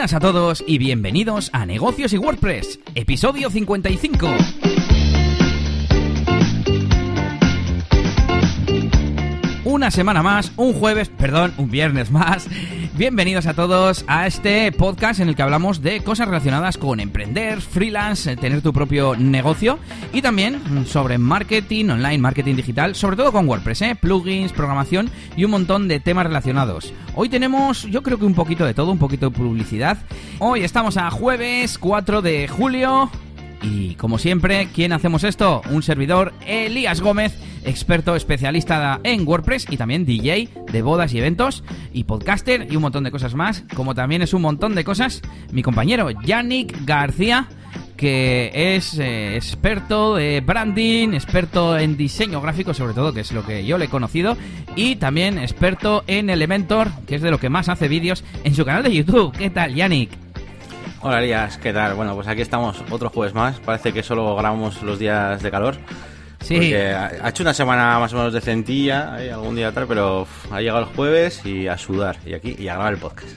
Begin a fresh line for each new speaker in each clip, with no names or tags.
Buenas a todos y bienvenidos a Negocios y WordPress, episodio 55. Una semana más, un jueves, perdón, un viernes más. Bienvenidos a todos a este podcast en el que hablamos de cosas relacionadas con emprender, freelance, tener tu propio negocio y también sobre marketing online, marketing digital, sobre todo con WordPress, ¿eh? plugins, programación y un montón de temas relacionados. Hoy tenemos, yo creo que un poquito de todo, un poquito de publicidad. Hoy estamos a jueves 4 de julio y como siempre, ¿quién hacemos esto? Un servidor, Elías Gómez, experto especialista en WordPress y también DJ de bodas y eventos y podcaster y un montón de cosas más, como también es un montón de cosas mi compañero Yannick García que es eh, experto de branding, experto en diseño gráfico sobre todo, que es lo que yo le he conocido, y también experto en Elementor, que es de lo que más hace vídeos en su canal de YouTube. ¿Qué tal, Yannick?
Hola Elías, ¿qué tal? Bueno, pues aquí estamos otro jueves más. Parece que solo grabamos los días de calor.
Sí.
Porque ha hecho una semana más o menos decentilla, ¿eh? algún día tal, pero uf, ha llegado el jueves y a sudar y aquí y a grabar el podcast.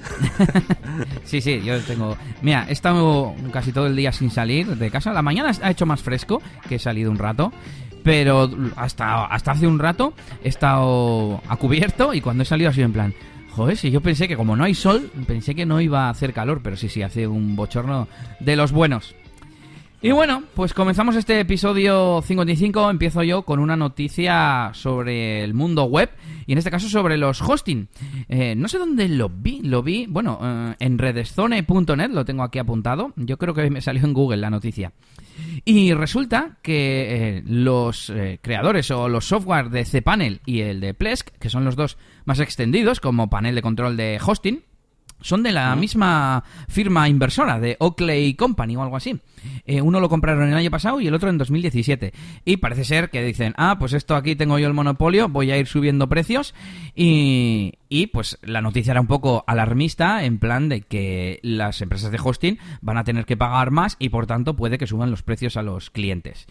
sí, sí, yo tengo. Mira, he estado casi todo el día sin salir de casa. La mañana ha hecho más fresco, que he salido un rato. Pero hasta, hasta hace un rato he estado a cubierto y cuando he salido ha sido en plan. Joder, si yo pensé que como no hay sol, pensé que no iba a hacer calor, pero sí, sí, hace un bochorno de los buenos. Y bueno, pues comenzamos este episodio 55. Empiezo yo con una noticia sobre el mundo web y en este caso sobre los hosting. Eh, no sé dónde lo vi, lo vi, bueno, eh, en redestone.net lo tengo aquí apuntado. Yo creo que me salió en Google la noticia. Y resulta que eh, los creadores o los software de cPanel y el de Plesk, que son los dos más extendidos como panel de control de hosting, son de la misma firma inversora, de Oakley Company o algo así. Eh, uno lo compraron el año pasado y el otro en 2017. Y parece ser que dicen, ah, pues esto aquí tengo yo el monopolio, voy a ir subiendo precios. Y, y pues la noticia era un poco alarmista, en plan de que las empresas de hosting van a tener que pagar más y por tanto puede que suban los precios a los clientes.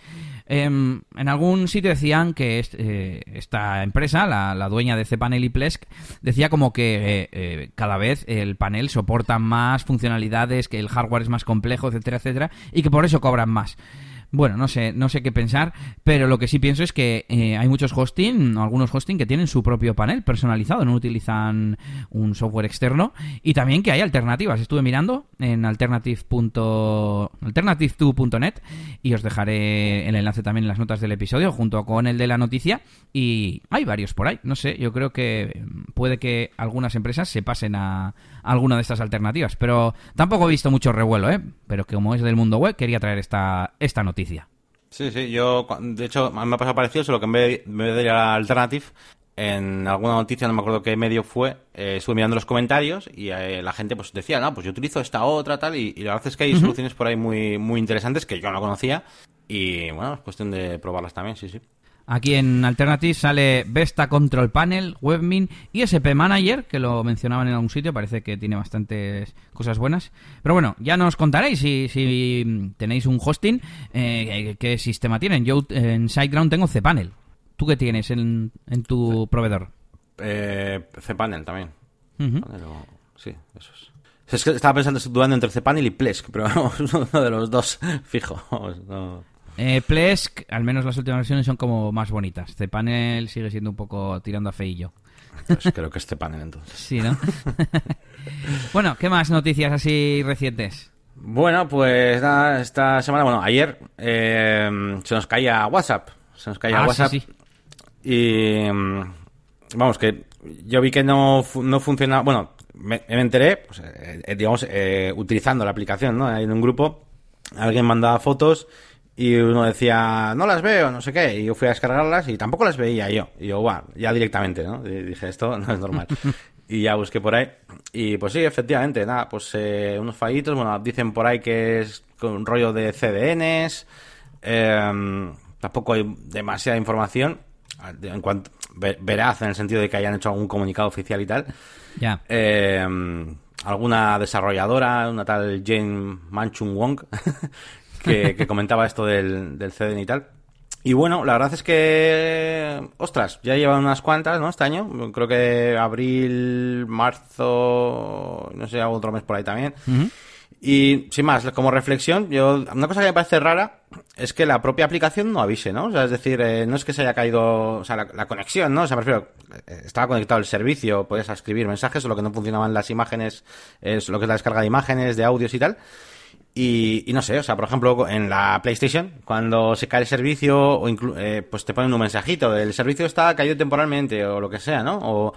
Eh, en algún sitio decían que eh, esta empresa, la, la, dueña de cPanel y Plesk, decía como que eh, cada vez el panel soporta más funcionalidades, que el hardware es más complejo, etcétera, etcétera, y que por eso cobran más. Bueno, no sé, no sé qué pensar, pero lo que sí pienso es que eh, hay muchos hosting, algunos hosting que tienen su propio panel personalizado, no utilizan un software externo, y también que hay alternativas. Estuve mirando en alternative.net y os dejaré el enlace también en las notas del episodio junto con el de la noticia y hay varios por ahí. No sé, yo creo que puede que algunas empresas se pasen a alguna de estas alternativas, pero tampoco he visto mucho revuelo, ¿eh? Pero que como es del mundo web quería traer esta esta noticia.
Sí, sí, yo, de hecho, me ha pasado parecido, solo que en vez, de ir a la Alternative, en alguna noticia, no me acuerdo qué medio fue, eh, estuve mirando los comentarios y eh, la gente pues decía, no, pues yo utilizo esta otra, tal, y, y la verdad es que hay uh -huh. soluciones por ahí muy, muy interesantes que yo no conocía y bueno, es cuestión de probarlas también, sí, sí.
Aquí en Alternative sale Vesta Control Panel, WebMin y SP Manager, que lo mencionaban en algún sitio, parece que tiene bastantes cosas buenas. Pero bueno, ya nos contaréis si, si tenéis un hosting, eh, qué sistema tienen. Yo en SiteGround tengo cPanel. ¿Tú qué tienes en, en tu proveedor?
Eh, cPanel también. Uh -huh. Panel o... Sí, eso es. Es que estaba pensando, dudando entre cPanel y Plesk, pero vamos, uno de los dos fijo. No.
Eh, Plesk, al menos las últimas versiones son como más bonitas. cPanel sigue siendo un poco tirando a feillo.
Pues creo que este panel entonces.
Sí, ¿no? bueno, ¿qué más noticias así recientes?
Bueno, pues nada, esta semana, bueno, ayer eh, se nos caía WhatsApp. Se nos caía
ah,
WhatsApp.
Sí, sí.
Y vamos, que yo vi que no, no funcionaba. Bueno, me, me enteré, pues, eh, digamos, eh, utilizando la aplicación, ¿no? En un grupo, alguien mandaba fotos y uno decía, no las veo, no sé qué, y yo fui a descargarlas y tampoco las veía yo. Y yo, bueno, ya directamente, ¿no? Y dije, esto no es normal. y ya busqué por ahí. Y pues sí, efectivamente, nada, pues eh, unos fallitos, bueno, dicen por ahí que es con un rollo de CDNs, eh, tampoco hay demasiada información, en cuanto, veraz en el sentido de que hayan hecho algún comunicado oficial y tal.
Ya.
Eh, alguna desarrolladora, una tal Jane Manchung Wong, que, que, comentaba esto del, del CDN y tal. Y bueno, la verdad es que, ostras, ya llevan unas cuantas, ¿no? Este año. Creo que abril, marzo, no sé, otro mes por ahí también. Y sin más, como reflexión, yo una cosa que me parece rara es que la propia aplicación no avise, ¿no? O sea, es decir, eh, no es que se haya caído, o sea, la, conexión, ¿no? O sea, me refiero, eh, estaba conectado el servicio, podías escribir mensajes, o lo que no funcionaban las imágenes es lo que es la descarga de imágenes, de audios y tal. Y, no sé, o sea, por ejemplo, en la PlayStation, cuando se cae el servicio, o eh, pues te ponen un mensajito, el servicio está caído temporalmente, o lo que sea, ¿no? O,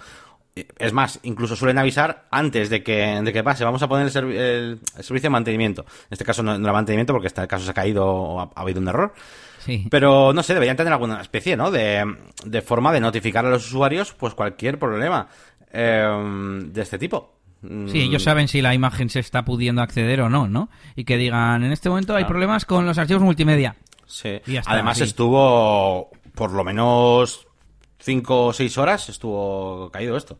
es más, incluso suelen avisar antes de que, de que pase. Vamos a poner el, servicio de mantenimiento. En este caso no, no mantenimiento porque este caso se ha caído o ha, habido un error. Sí. Pero no sé, deberían tener alguna especie, ¿no? De, de forma de notificar a los usuarios pues cualquier problema eh, de este tipo.
Sí, ellos saben si la imagen se está pudiendo acceder o no, ¿no? Y que digan, en este momento hay problemas con los archivos multimedia.
Sí. Además estuvo por lo menos cinco o seis horas estuvo caído esto.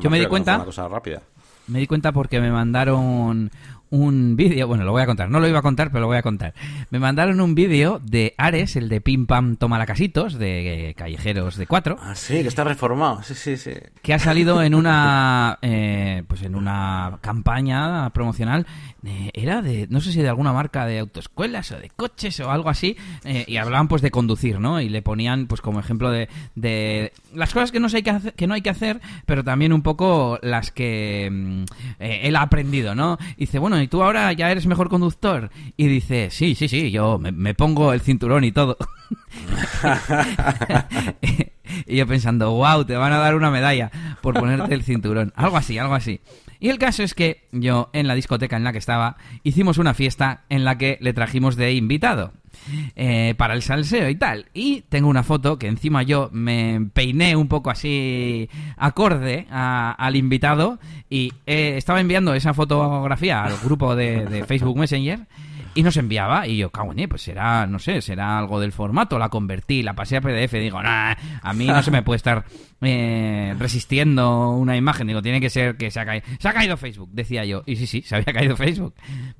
Yo me di cuenta.
Una cosa rápida.
Me di cuenta porque me mandaron un vídeo, bueno, lo voy a contar, no lo iba a contar, pero lo voy a contar. Me mandaron un vídeo de Ares, el de Pim Pam Toma la Casitos, de eh, Callejeros de Cuatro.
Ah, sí, que está reformado, sí, sí, sí.
Que ha salido en una, eh, pues en una campaña promocional, eh, era de, no sé si de alguna marca de autoescuelas o de coches o algo así, y hablaban pues de conducir, ¿no? Y le ponían pues como ejemplo de, de las cosas que no, hay que, hacer, que no hay que hacer, pero también un poco las que mm, él ha aprendido, ¿no? Y dice, bueno, y tú ahora ya eres mejor conductor. Y dice, sí, sí, sí, yo me, pongo el cinturón y todo. y yo pensando, wow, te van a dar una medalla por ponerte el cinturón. Algo así, algo así. Y el caso es que yo, en la discoteca en la que estaba, hicimos una fiesta en la que le trajimos de invitado. Eh, para el salseo y tal. Y tengo una foto que encima yo me peiné un poco así acorde al invitado y eh, estaba enviando esa fotografía al grupo de, Facebook Messenger y nos enviaba y yo, cago en pues será, no sé, será algo del formato, la convertí, la pasé a PDF, digo, nah, a mí no se me puede estar eh, resistiendo una imagen, digo, tiene que ser que se ha caído, se ha caído Facebook, decía yo, y sí, sí, se había caído Facebook,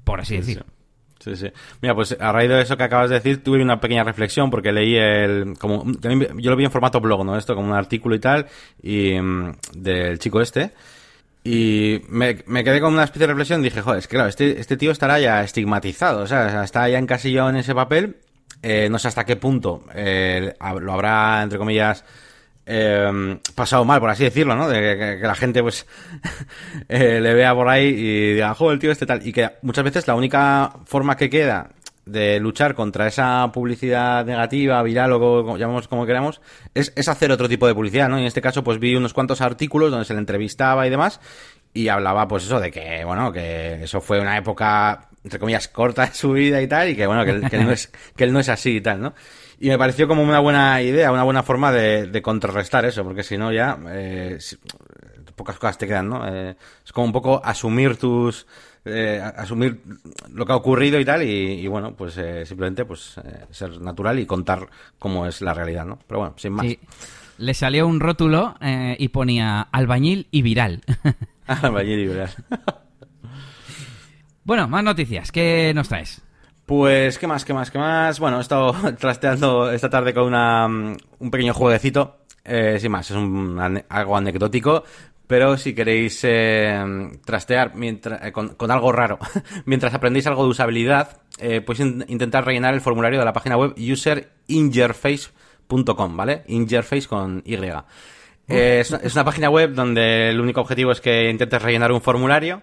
por así decirlo.
Sí, sí. Mira, pues a raíz de eso que acabas de decir, tuve una pequeña reflexión porque leí el. como Yo lo vi en formato blog, ¿no? Esto, como un artículo y tal, y mm, del chico este. Y me, quedé con una especie de reflexión. Dije, joder, es que claro, este, este tío estará ya estigmatizado, o sea, está ya encasillado en ese papel. Eh, no sé hasta qué punto eh, lo habrá, entre comillas, eh, pasado mal, por así decirlo, ¿no? De que, la gente, pues, eh, le vea por ahí y diga, joder, el tío este tal. Y que muchas veces la única forma que queda de luchar contra esa publicidad negativa, viral o llamamos como queramos, es, es, hacer otro tipo de publicidad, ¿no? Y en este caso, pues vi unos cuantos artículos donde se le entrevistaba y demás, y hablaba, pues eso, de que, bueno, que eso fue una época, entre comillas, corta de su vida y tal, y que, bueno, que, que, no, es, que él no es así y tal, ¿no? Y me pareció como una buena idea, una buena forma de, contrarrestar eso, porque si no ya eh, pocas cosas te quedan, ¿no? Eh, es como un poco asumir tus... Eh, asumir lo que ha ocurrido y tal y, bueno, pues simplemente pues ser natural y contar cómo es la realidad, ¿no? Pero bueno, sin más.
Le salió un rótulo y ponía albañil y viral.
albañil y viral.
bueno, más noticias. ¿Qué nos traes?
Pues, ¿qué más, qué más, qué más? Bueno, he estado trasteando esta tarde con una, mm, un pequeño jueguecito. Eh, sin más, es un, algo anecdótico. Pero si queréis eh, trastear mientras, eh, con, algo raro, mientras aprendéis algo de usabilidad, eh, podéis intentar rellenar el formulario de la página web userinterface.com, ¿vale? Interface con Y. es, es una página web donde el único objetivo es que intentes rellenar un formulario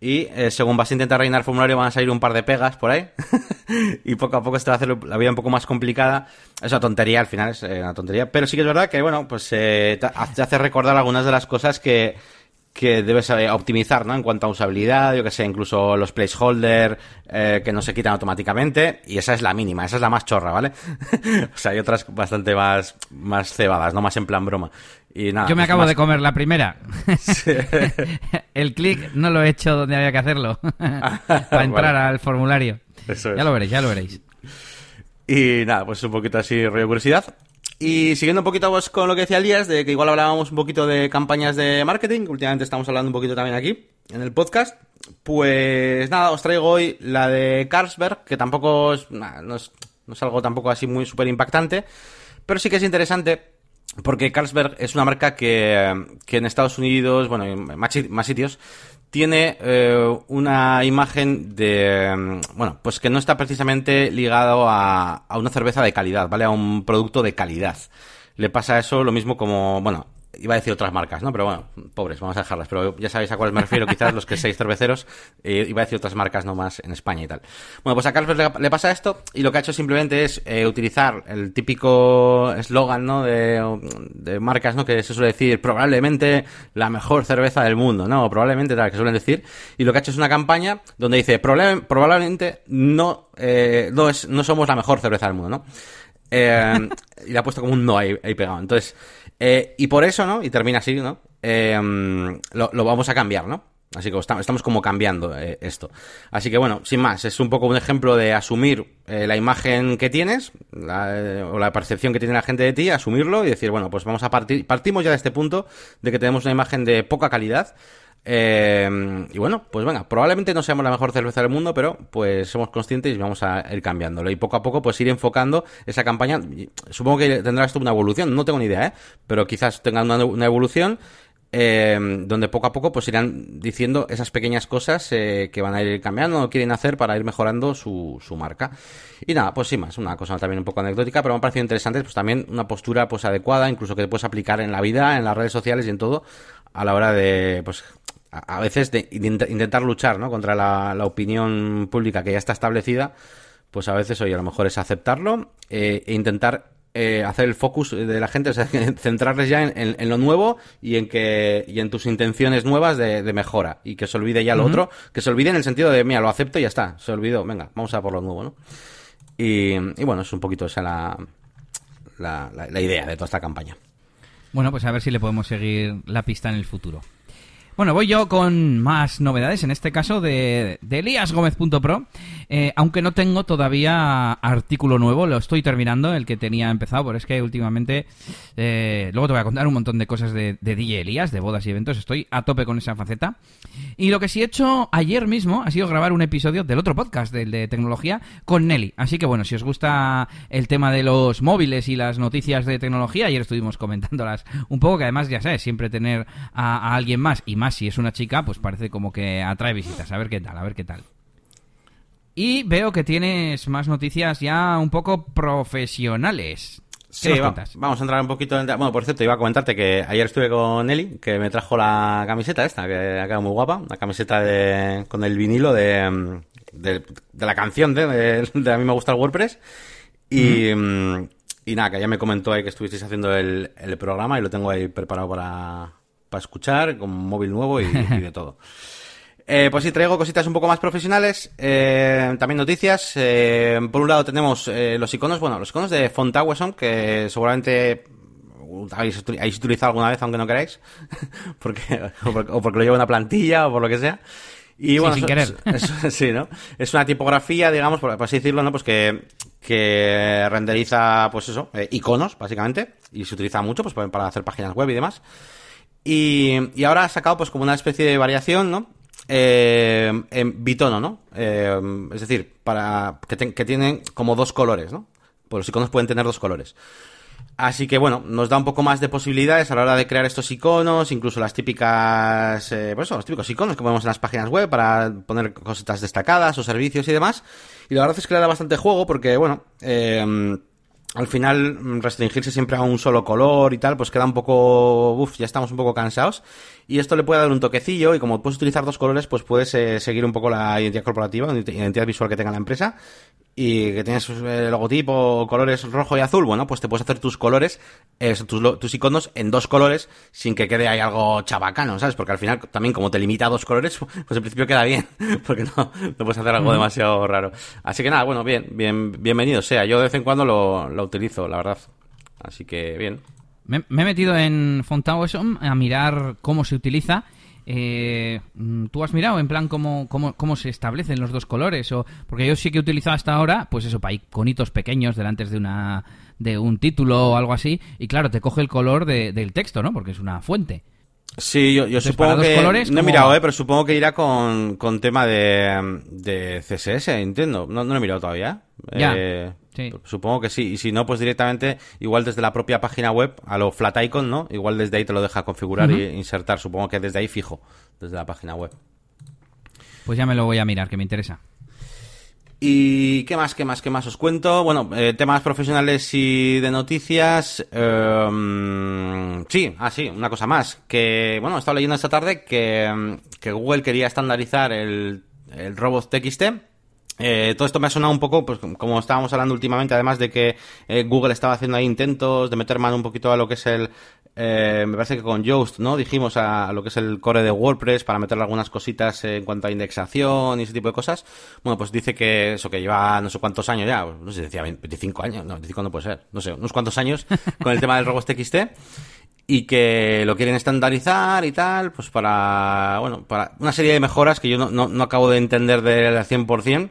y eh, según vas a intentar rellenar el formulario van a salir un par de pegas por ahí. y poco a poco esto va a hacer la vida un poco más complicada. Es una tontería, al final es eh, una tontería. Pero sí que es verdad que, bueno, pues eh, te hace recordar algunas de las cosas que, que debes optimizar, ¿no? En cuanto a usabilidad, yo que sé, incluso los placeholder que no se quitan automáticamente. Y esa es la mínima, esa es la más chorra, ¿vale? o sea, hay otras bastante más, más cebadas, ¿no? Más en plan broma.
Yo me pues acabo de comer la primera. el clic no lo he hecho donde había que hacerlo para entrar al formulario. Ya lo veréis, ya lo veréis.
Y nada, pues un poquito así rollo curiosidad. Y siguiendo un poquito pues, con lo que decía Elías, de que igual hablábamos un poquito de campañas de marketing, últimamente estamos hablando un poquito también aquí, en el podcast, pues nada, os traigo hoy la de Carlsberg, que tampoco es, no es No es algo tampoco así muy súper impactante, pero sí que es interesante porque Carlsberg es una marca que, que en Estados Unidos, bueno, en más, sitios, tiene eh, una imagen de, bueno, pues que no está precisamente ligado a, a una cerveza de calidad, ¿vale? A un producto de calidad. Le pasa eso lo mismo como, bueno, iba a decir otras marcas, ¿no? Pero bueno, pobres, vamos a dejarlas. Pero ya sabéis a cuáles me refiero, quizás los que seis cerveceros. Eh, iba a decir otras marcas no más en España y tal. Bueno, pues a Carlos le, pasa esto y lo que ha hecho simplemente es eh, utilizar el típico eslogan, ¿no? De, marcas, ¿no? Que se suele decir probablemente la mejor cerveza del mundo, ¿no? O probablemente tal, que suelen decir. Y lo que ha hecho es una campaña donde dice probablemente no, eh, no, es, no somos la mejor cerveza del mundo, ¿no? Eh, y le ha puesto como un no ahí pegado. Entonces, eh, y por eso, ¿no? Y termina así, ¿no? Eh, lo, lo, vamos a cambiar, ¿no? Así que estamos, estamos como cambiando eh, esto. Así que bueno, sin más, es un poco un ejemplo de asumir eh, la imagen que tienes, la, o la percepción que tiene la gente de ti, asumirlo y decir, bueno, pues vamos a partir, partimos ya de este punto de que tenemos una imagen de poca calidad. Eh, y bueno, pues venga, probablemente no seamos la mejor cerveza del mundo, pero pues somos conscientes y vamos a ir cambiándolo. Y poco a poco, pues ir enfocando esa campaña. Supongo que tendrá esto una evolución, no tengo ni idea, ¿eh? Pero quizás tenga una, evolución eh, donde poco a poco pues irán diciendo esas pequeñas cosas eh, que van a ir cambiando o quieren hacer para ir mejorando su, su marca. Y nada, pues sin más, una cosa también un poco anecdótica, pero me ha parecido interesante, pues también una postura pues adecuada, incluso que puedes aplicar en la vida, en las redes sociales y en todo, a la hora de pues a, veces de, intentar luchar ¿no? contra la, la, opinión pública que ya está establecida, pues a veces, oye, a lo mejor es aceptarlo eh, e intentar eh, hacer el focus de la gente, o sea, centrarles ya en, en, en, lo nuevo y en que y en tus intenciones nuevas de, de mejora y que se olvide ya lo uh -huh. otro, que se olvide en el sentido de, mira, lo acepto y ya está, se olvidó, venga, vamos a por lo nuevo, ¿no? Y, y bueno, es un poquito esa la, la, la, la idea de toda esta campaña.
Bueno, pues a ver si le podemos seguir la pista en el futuro. Bueno, voy yo con más novedades, en este caso de, de eh, aunque no tengo todavía artículo nuevo, lo estoy terminando, el que tenía empezado, pero es que últimamente, eh, luego te voy a contar un montón de cosas de, de DJ Elías, de bodas y eventos, estoy a tope con esa faceta. Y lo que sí he hecho ayer mismo ha sido grabar un episodio del otro podcast, del de tecnología, con Nelly. Así que bueno, si os gusta el tema de los móviles y las noticias de tecnología, ayer estuvimos comentándolas un poco, que además ya sabes, siempre tener a alguien más y más si es una chica, pues parece como que atrae visitas. A ver qué tal, a ver qué tal. Y veo que tienes más noticias ya un poco profesionales.
Sí, va, vamos a entrar un poquito en... Bueno, por cierto, iba a comentarte que ayer estuve con Eli, que me trajo la camiseta esta, que ha quedado muy guapa, una camiseta de, con el vinilo de, de, de la canción de, de, de, A mí me gusta el WordPress. Y, mm. y nada, que ya me comentó ahí que estuvisteis haciendo el, el programa y lo tengo ahí preparado para, para escuchar, con móvil nuevo y, y de todo. Eh, pues sí, traigo cositas un poco más profesionales, eh, también noticias. Eh, por un lado tenemos eh, los iconos, bueno, los iconos de Fontaweson, que seguramente habéis, habéis, utilizado alguna vez, aunque no queráis, porque, o, porque, o porque lo lleva una plantilla o por lo que sea.
Y bueno, sí, sin querer.
Es, es, sí, ¿no? Es una tipografía, digamos, por, por, así decirlo, ¿no? Pues que, que renderiza, pues eso, eh, iconos, básicamente, y se utiliza mucho, pues para hacer páginas web y demás. Y, y, ahora ha sacado pues como una especie de variación, ¿no? Eh, en bitono, ¿no? Eh, es decir, para que, te, que, tienen como dos colores, ¿no? Pues los iconos pueden tener dos colores. Así que bueno, nos da un poco más de posibilidades a la hora de crear estos iconos, incluso las típicas, eh, pues eso, los típicos iconos que ponemos en las páginas web para poner cositas destacadas o servicios y demás. Y la verdad es que le da bastante juego porque, bueno, eh, al final restringirse siempre a un solo color y tal, pues queda un poco, uff, ya estamos un poco cansados. Y esto le puede dar un toquecillo y como puedes utilizar dos colores, pues puedes eh, seguir un poco la identidad corporativa, la identidad visual que tenga la empresa y que tienes el logotipo, colores rojo y azul, bueno, pues te puedes hacer tus colores, eh, tus, tus iconos en dos colores sin que quede ahí algo chabacano, ¿sabes? Porque al final también como te limita a dos colores, pues en principio queda bien, porque no, no puedes hacer algo demasiado raro. Así que nada, bueno, bien, bien, bienvenido sea. Yo de vez en cuando lo, lo utilizo, la verdad. Así que bien.
Me, me he metido en Fontaueson a mirar cómo se utiliza eh, ¿Tú has mirado en plan cómo, cómo, cómo, se establecen los dos colores? O, porque yo sí que he utilizado hasta ahora, pues eso, para iconitos pequeños delante de una de un título o algo así, y claro, te coge el color de, del texto, ¿no? Porque es una fuente.
Sí, yo, yo supongo que... Colores, no he mirado, eh, pero supongo que irá con, con tema de, de CSS, entiendo. No, no lo he mirado todavía.
Ya. Eh...
Supongo que sí. Y si no, pues directamente, igual desde la propia página web, a lo flat icon, ¿no? Igual desde ahí te lo deja configurar e insertar. Supongo que desde ahí fijo, desde la página web.
Pues ya me lo voy a mirar, que me interesa.
¿Y qué más, qué más, qué más os cuento? Bueno, eh, temas profesionales y de noticias. Em, sí, ah, sí, una cosa más. Que, bueno, he estado leyendo esta tarde que, que Google quería estandarizar el, el robot TXT eh, todo esto me ha sonado un poco, pues como estábamos hablando últimamente, además de que eh, Google estaba haciendo ahí intentos de meter mano un poquito a lo que es el, eh, me parece que con Yoast, ¿no? Dijimos a, lo que es el core de WordPress para meterle algunas cositas en cuanto a indexación y ese tipo de cosas. Bueno, pues dice que eso que lleva no sé cuántos años ya, no sé, decía 25 años, no, 25 no puede ser, no sé, unos cuantos años con el tema del Robots TXT y que lo quieren estandarizar y tal, pues para, bueno, para una serie de mejoras que yo no, no, no acabo de entender del 100%.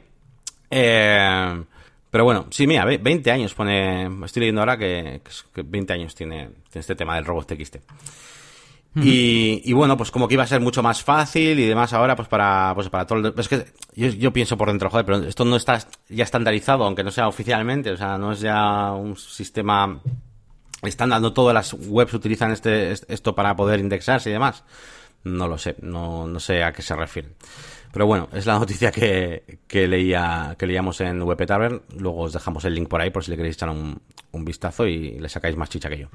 Eh, pero bueno, sí, mira, 20 años pone. Estoy leyendo ahora que, 20 años tiene, este tema del robot TXT. Y, bueno, pues como que iba a ser mucho más fácil y demás ahora, pues para, pues para todo el... Es que yo, pienso por dentro, joder, pero esto no está ya estandarizado, aunque no sea oficialmente, o sea, no es ya un sistema estándar, no todas las webs utilizan este, esto para poder indexarse y demás. No lo sé, no, no sé a qué se refieren. Pero bueno, es la noticia que, que, leía, que leíamos en WP Tavern. Luego os dejamos el link por ahí por si le queréis echar un, un vistazo y le sacáis más chicha que yo.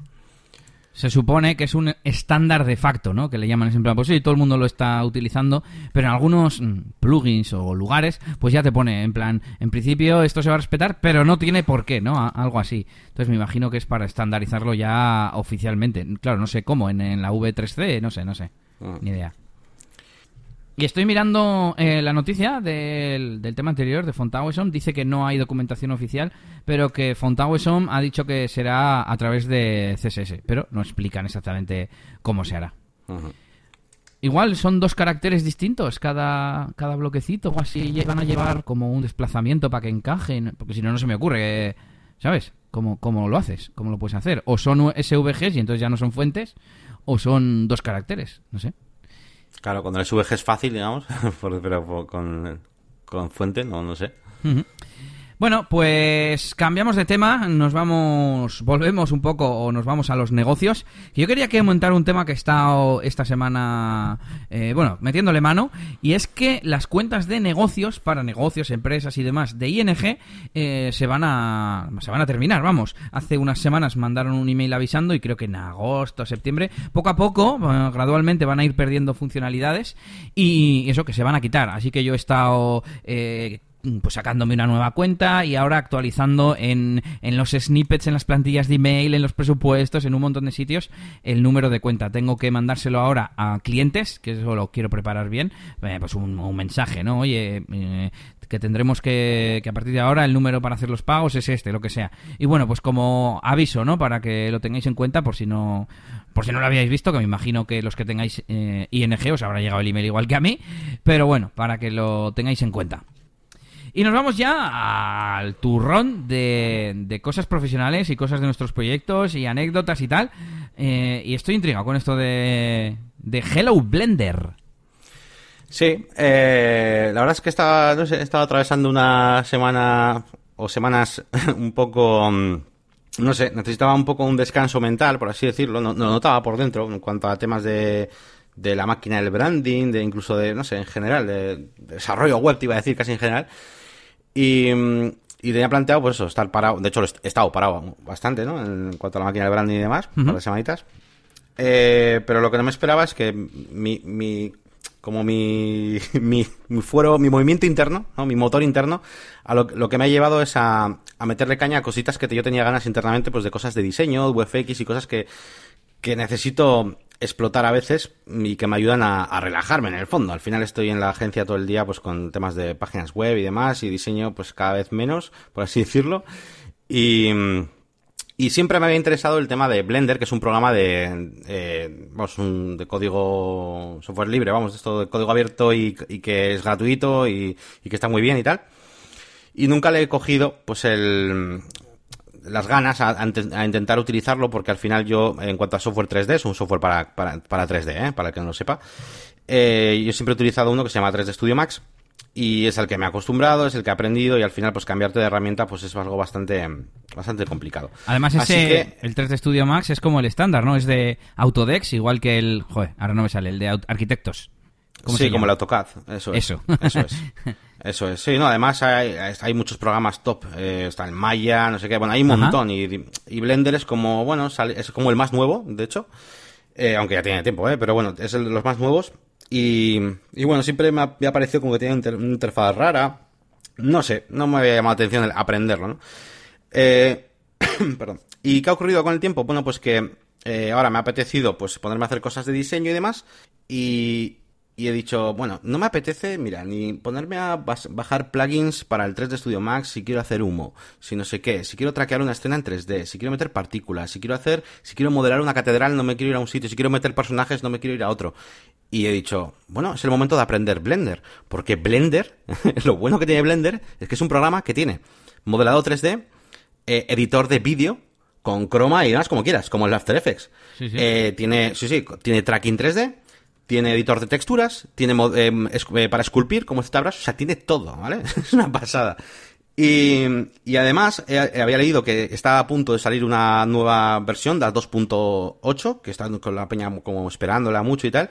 Se supone que es un estándar de facto, ¿no? Que le llaman en plan, pues sí, todo el mundo lo está utilizando, pero en algunos mm, plugins o lugares, pues ya te pone en plan, en principio esto se va a respetar, pero no tiene por qué, ¿no? algo así. Entonces me imagino que es para estandarizarlo ya oficialmente. Claro, no sé cómo, en, en la V3C, no sé, no sé. Ah. Ni idea. Y estoy mirando eh, la noticia del, tema anterior de Fontawesom. Dice que no hay documentación oficial, pero que Fontawesom ha dicho que será a través de CSS. Pero no explican exactamente cómo se hará. Igual son dos caracteres distintos cada, cada bloquecito, o así van a llevar como un desplazamiento para que encajen. Porque si no, no se me ocurre, ¿sabes? ¿Cómo, ¿Cómo lo haces? ¿Cómo lo puedes hacer? O son SVGs y entonces ya no son fuentes, o son dos caracteres, no sé.
Claro, cuando el SVG es fácil, digamos, pero con, con fuente, no, no sé.
Bueno, pues cambiamos de tema, nos vamos, volvemos un poco o nos vamos a los negocios. Yo quería que comentar un tema que he estado esta semana, eh, bueno, metiéndole mano, y es que las cuentas de negocios para negocios, empresas y demás de ING eh, se van a se van a terminar. Vamos, hace unas semanas mandaron un email avisando y creo que en agosto, septiembre, poco a poco, eh, gradualmente van a ir perdiendo funcionalidades y eso que se van a quitar. Así que yo he estado Mm, pues sacándome una nueva cuenta y ahora actualizando en, en, los snippets, en las plantillas de email, en los presupuestos, en un montón de sitios, el número de cuenta. Tengo que mandárselo ahora a clientes, que eso lo quiero preparar bien, eh, pues un, mensaje, ¿no? Oye, eh, que tendremos que, que a partir de ahora el número para hacer los pagos es este, lo que sea. Y bueno, pues como aviso, ¿no? Para que lo tengáis en cuenta por si no por si no lo habíais visto, que me imagino que los que tengáis eh, ING os habrá llegado el email igual que a mí, pero bueno, para que lo tengáis en cuenta. Y nos vamos ya al turrón de, de cosas profesionales y cosas de nuestros proyectos y anécdotas y tal. Eh, y estoy intrigado con esto de, de Hello Blender.
Sí, eh, la verdad es que estaba, no sé, estaba atravesando una semana o semanas un poco, mm, no sé, necesitaba un poco un descanso mental, por así decirlo, no, lo notaba por dentro en cuanto a temas de, de la máquina del branding, de incluso de, no sé, en general, de, desarrollo web, te iba a decir casi en general. Y, tenía planteado, pues eso, estar parado. De hecho, he estado parado bastante, ¿no? En cuanto a la máquina de branding y demás, uh -huh. semanitas. Eh, pero lo que no me esperaba es que mi, mi como mi, mi, mi, fuero, mi movimiento interno, ¿no? mi motor interno, a lo, lo, que me ha llevado es a, a meterle caña a cositas que yo tenía ganas internamente, pues de cosas de diseño, VFX y cosas que, que necesito explotar a veces y que me ayudan a, relajarme en el fondo. Al final estoy en la agencia todo el día pues con temas de páginas web y demás y diseño pues cada vez menos, por así decirlo. Y, siempre me había interesado el tema de Blender, que es un programa de, eh, vamos, de código software libre, vamos, esto de código abierto y, y que es gratuito y, y que está muy bien y tal. Y nunca le he cogido pues el, las ganas a, a, intentar utilizarlo porque al final yo, en cuanto a software 3D, es un software para, para, para 3D, ¿eh? para el que no lo sepa. Eh, yo siempre he utilizado uno que se llama 3D Studio Max y es el que me he acostumbrado, es el que he aprendido y al final pues cambiarte de herramienta pues es algo bastante bastante complicado.
Además ese el 3D Studio Max es como el estándar, ¿no? Es de Autodex, igual que el, joder, ahora no me sale, el de arquitectos.
Sí, como el AutoCAD, eso es. Eso. Eso es. Eso es. Sí, no, además hay, hay muchos programas top, eh, está el Maya, no sé qué, bueno, hay un montón y, y, Blender es como, bueno, es como el más nuevo, de hecho, eh, aunque ya tiene tiempo, ¿eh? pero bueno, es el de los más nuevos y, bueno, siempre me ha, parecido como que tiene una interfaz rara. No sé, no me había llamado la atención el aprenderlo, ¿no? Eh, perdón. ¿Y qué ha ocurrido con el tiempo? Bueno, pues que eh, ahora me ha apetecido pues ponerme a hacer cosas de diseño y demás. Y, y he dicho, bueno, no me apetece, mira, ni ponerme a bajar plugins para el 3D Studio Max si quiero hacer humo, si no sé qué, si quiero traquear una escena en 3D, si quiero meter partículas, si quiero hacer, si quiero modelar una catedral no me quiero ir a un sitio, si quiero meter personajes no me quiero ir a otro. Y he dicho, bueno, es el momento de aprender Blender, porque Blender, lo bueno que tiene Blender es que es un programa que tiene modelado 3D, eh, editor de vídeo, con croma y demás como quieras, como el After Effects. Eh, tiene, sí, sí, tiene tracking 3D, tiene editor de texturas, tiene em, eh, para esculpir como ZBrush, o sea, tiene todo, ¿vale? es una pasada. Y, además, había leído que está a punto de salir una nueva versión, la 2.8, que está con la peña como esperándola mucho y tal.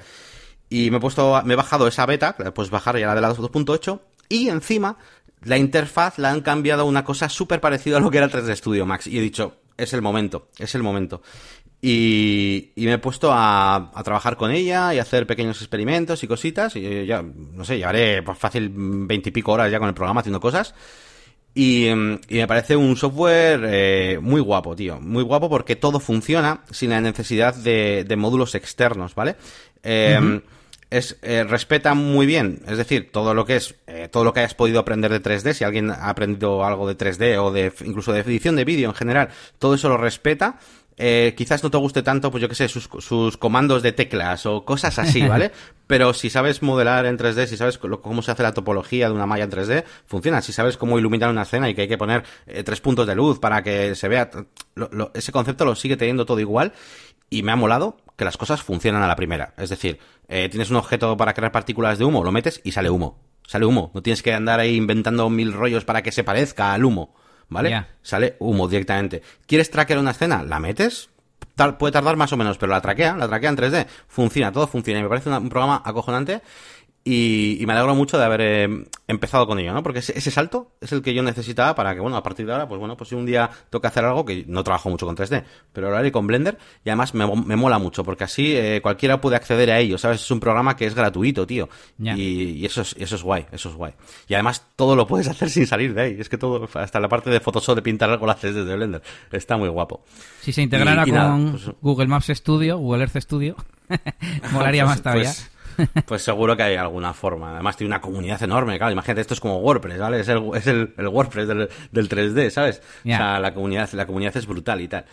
Y me he puesto, me he bajado esa beta, pues bajar ya la de la 2.8, y encima, la interfaz la han cambiado a una cosa súper parecida a lo que era el 3D Studio Max. Y he dicho, es el momento, es el momento. Y, me he puesto a, trabajar con ella y hacer pequeños experimentos y cositas. Y ya, no sé, llevaré pues, fácil veintipico horas ya con el programa haciendo cosas. Y, me parece un software eh, muy guapo, tío. Muy guapo porque todo funciona sin la necesidad de, módulos externos, ¿vale? Eh, es, eh, respeta muy bien, es decir, todo lo que es, todo lo que hayas podido aprender de 3D, si alguien ha aprendido algo de 3D o de incluso de edición de vídeo en general, todo eso lo respeta eh, quizás no te guste tanto, pues yo qué sé, sus, sus, comandos de teclas o cosas así, ¿vale? Pero si sabes modelar en 3D, si sabes cómo se hace la topología de una malla en 3D, funciona. Si sabes cómo iluminar una escena y que hay que poner eh, tres puntos de luz para que se vea, ese concepto lo sigue teniendo todo igual y me ha molado que las cosas funcionan a la primera. Es decir, eh, tienes un objeto para crear partículas de humo, lo metes y sale humo. Sale humo. No tienes que andar ahí inventando mil rollos para que se parezca al humo. ¿Vale? Sale humo directamente. ¿Quieres traquear una escena? La metes, puede tardar más o menos, pero la traquea, la traquea en 3D, funciona, todo funciona. Y me parece un programa acojonante y, me alegro mucho de haber eh, empezado con ello, ¿no? Porque ese, salto es el que yo necesitaba para que, bueno, a partir de ahora, pues bueno, pues si un día toca hacer algo que no trabajo mucho con 3D, pero lo haré con Blender y además me, mola mucho porque así eh, cualquiera puede acceder a ello, ¿sabes? Es un programa que es gratuito, tío. Y, eso, es, eso es guay, eso es guay. Y además todo lo puedes hacer sin salir de ahí. Es que todo, hasta la parte de Photoshop de pintar algo lo haces desde Blender. Está muy guapo.
Si se integrara con pues Google Maps Studio, Google Earth Studio, molaría más todavía. Pues,
Pues seguro que hay alguna forma. Además tiene una comunidad enorme, claro. Imagínate, esto es como WordPress, ¿vale? Es el, es el, WordPress del, del, 3D, ¿sabes? O sea, la comunidad, la comunidad es brutal y tal.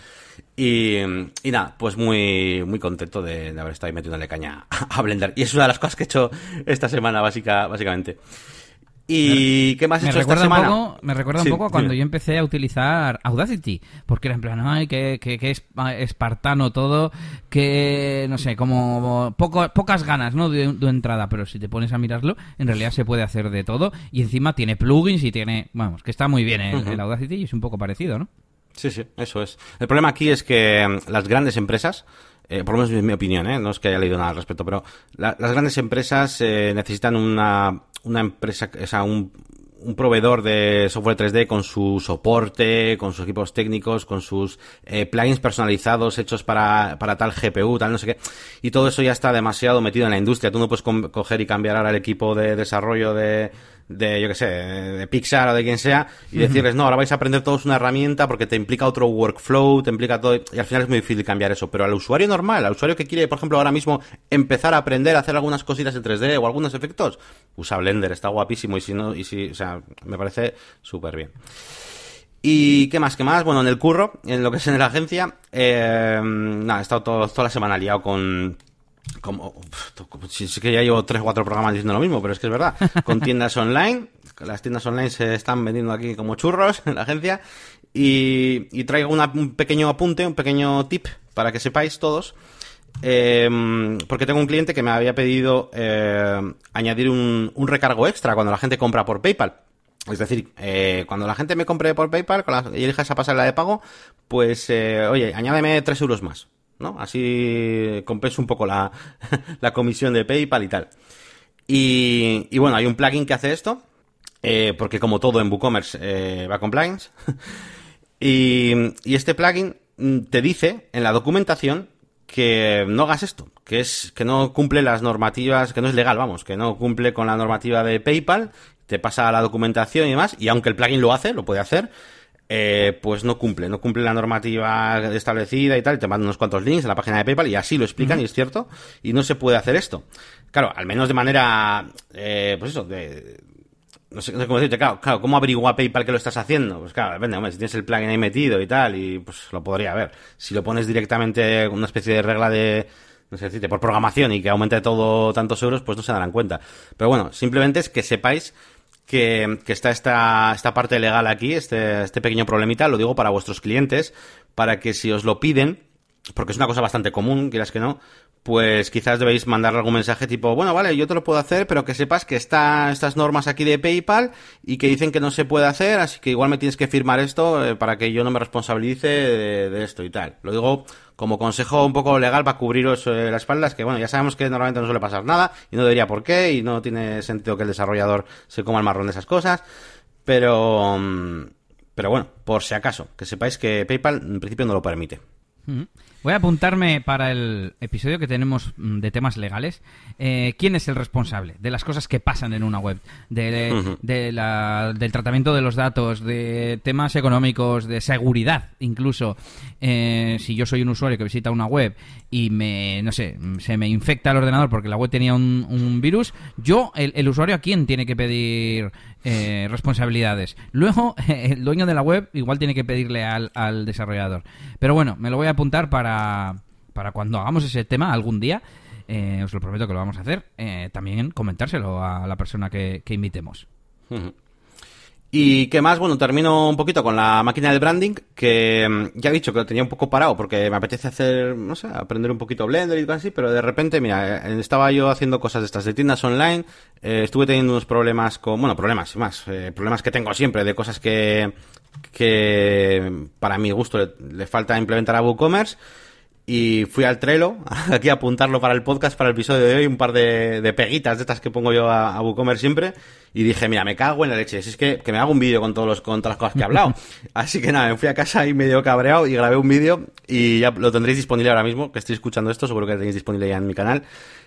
Y, y nada, pues muy, muy contento de, haber estado ahí metiéndole caña a Blender. Y es una de las cosas que he hecho esta semana, básica, básicamente. ¿Y qué más he hecho esta semana?
Un poco, me recuerda un poco a cuando yo empecé a utilizar Audacity, porque era en plan, ay, que, que, que es espartano todo, que, no sé, como poco, pocas ganas, ¿no? De, entrada, pero si te pones a mirarlo, en realidad se puede hacer de todo, y encima tiene plugins y tiene, vamos, que está muy bien el, Audacity y es un poco parecido, ¿no?
Sí, sí, eso es. El problema aquí es que mm, las grandes empresas, eh, por lo menos es mi opinión, ¿eh? no es que haya leído nada al respecto, pero las grandes empresas eh, necesitan una una empresa, o sea, un, un proveedor de software 3D con su soporte, con sus equipos técnicos, con sus eh, plugins personalizados hechos para, para tal GPU, tal no sé qué. Y todo eso ya está demasiado metido en la industria. Tú no puedes coger y cambiar ahora el equipo de desarrollo de, de, yo que sé, de Pixar o de quien sea, y decirles, no, ahora vais a aprender todos una herramienta porque te implica otro workflow, te implica todo, y al final es muy difícil cambiar eso. Pero al usuario normal, al usuario que quiere, por ejemplo, ahora mismo empezar a aprender a hacer algunas cositas en 3D o algunos efectos, usa Blender, está guapísimo, y si no, y si, o sea, me parece súper bien. ¿Y qué más? ¿Qué más? Bueno, en el curro, en lo que es en la agencia, eh, nada, he estado toda la semana liado con como si es que ya llevo tres o cuatro programas diciendo lo mismo, pero es que es verdad, con tiendas online, las tiendas online se están vendiendo aquí como churros en la agencia y, traigo un pequeño apunte, un pequeño tip para que sepáis todos eh, porque tengo un cliente que me había pedido eh, añadir un, un recargo extra cuando la gente compra por PayPal. Es decir, eh, cuando la gente me compre por PayPal con la, y elija esa pasarela de pago, pues, eh, oye, añádeme 3 euros más, ¿no? Así compenso un poco la, la comisión de PayPal y tal. Y, y, bueno, hay un plugin que hace esto, eh, porque como todo en WooCommerce eh, va con plugins. y, y este plugin mm, te dice en la documentación que no hagas esto, que es que no cumple las normativas, que no es legal, vamos, que no cumple con la normativa de PayPal, te pasa la documentación y demás, y aunque el plugin lo hace, lo puede hacer, eh, pues no cumple, no cumple la normativa establecida y tal, y te mandan unos cuantos links en la página de PayPal y así lo explican, uh -huh. y es cierto, y no se puede hacer esto. Claro, al menos de manera, eh, pues eso, de, no sé, no sé cómo decirte, claro, claro, ¿cómo averigua PayPal que lo estás haciendo? Pues claro, depende, hombre, si tienes el plugin ahí metido y tal, y pues lo podría ver. Si lo pones directamente una especie de regla de, no sé decirte, por programación y que aumente todo tantos euros, pues no se darán cuenta. Pero bueno, simplemente es que sepáis que, está esta, esta parte legal aquí, este, este pequeño problemita, lo digo para vuestros clientes, para que si os lo piden, porque es una cosa bastante común, quieras que no, pues quizás debéis mandarle algún mensaje tipo, bueno, vale, yo te lo puedo hacer, pero que sepas que están estas normas aquí de PayPal y que dicen que no se puede hacer, así que igual me tienes que firmar esto eh, para que yo no me responsabilice de, esto y tal. Lo digo como consejo un poco legal para cubriros eh, las espaldas, que bueno, ya sabemos que normalmente no suele pasar nada y no debería por qué y no tiene sentido que el desarrollador se coma el marrón de esas cosas, pero, mm, pero bueno, por si acaso, que sepáis que PayPal en principio no lo permite.
Voy a apuntarme para el episodio que tenemos mm, de temas legales. Eh, ¿Quién es el responsable de las cosas que pasan en una web? De, uh -huh. de la, del tratamiento de los datos, de temas económicos, de seguridad, incluso. Eh, si yo soy un usuario que visita una web y me, no sé, se me infecta el ordenador porque la web tenía un, un virus, yo, el, el, usuario, ¿a quién tiene que pedir eh, responsabilidades? Luego, el dueño de la web igual tiene que pedirle al, al desarrollador. Pero bueno, me lo voy a apuntar para para, cuando hagamos ese tema algún día, eh, os lo prometo que lo vamos a hacer, eh, también comentárselo a la persona que invitemos.
¿Y qué más? Bueno, termino un poquito con la máquina de branding, que mm, ya he dicho que lo tenía un poco parado porque me apetece hacer, no sé, aprender un poquito Blender y cosas así, pero de repente, mira, eh, estaba yo haciendo cosas de estas de tiendas online, eh, estuve teniendo unos problemas con, bueno, problemas y más, eh, problemas que tengo siempre de cosas que, que para mi gusto le falta implementar a WooCommerce, y fui al Trello, aquí a apuntarlo para el podcast, para el episodio de hoy, un par de, de peguitas de estas que pongo yo a, a, WooCommerce siempre, y dije, mira, me cago en la leche, si es que, que me hago un vídeo con, todos los, con todas las cosas que he hablado. Así que nada, me fui a casa y medio cabreado y grabé un vídeo y ya lo tendréis disponible ahora mismo, que estoy escuchando esto, seguro que lo tenéis disponible ya en mi canal,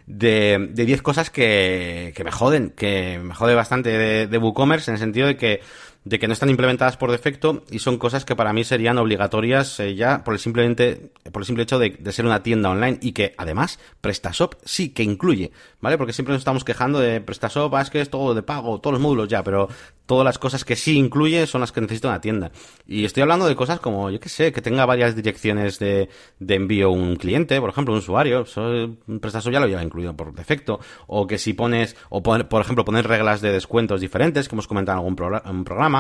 de, de 10 cosas que, que me joden, que me jode bastante de, de WooCommerce en el sentido de que de que no están implementadas por defecto y son cosas que para mí serían obligatorias eh, ya por el simplemente por el simple hecho de, de, ser una tienda online y que además PrestaShop sí que incluye, ¿vale? Porque siempre nos estamos quejando de PrestaShop, ah, es que es todo de pago, todos los módulos ya, pero todas las cosas que sí incluye son las que necesita una tienda. Y estoy hablando de cosas como, yo qué sé, que tenga varias direcciones de, de envío un cliente, por ejemplo, un usuario, eso, PrestaShop ya lo lleva incluido por defecto, o que si pones, o poner, por ejemplo, poner reglas de descuentos diferentes, que hemos comentado en algún programa,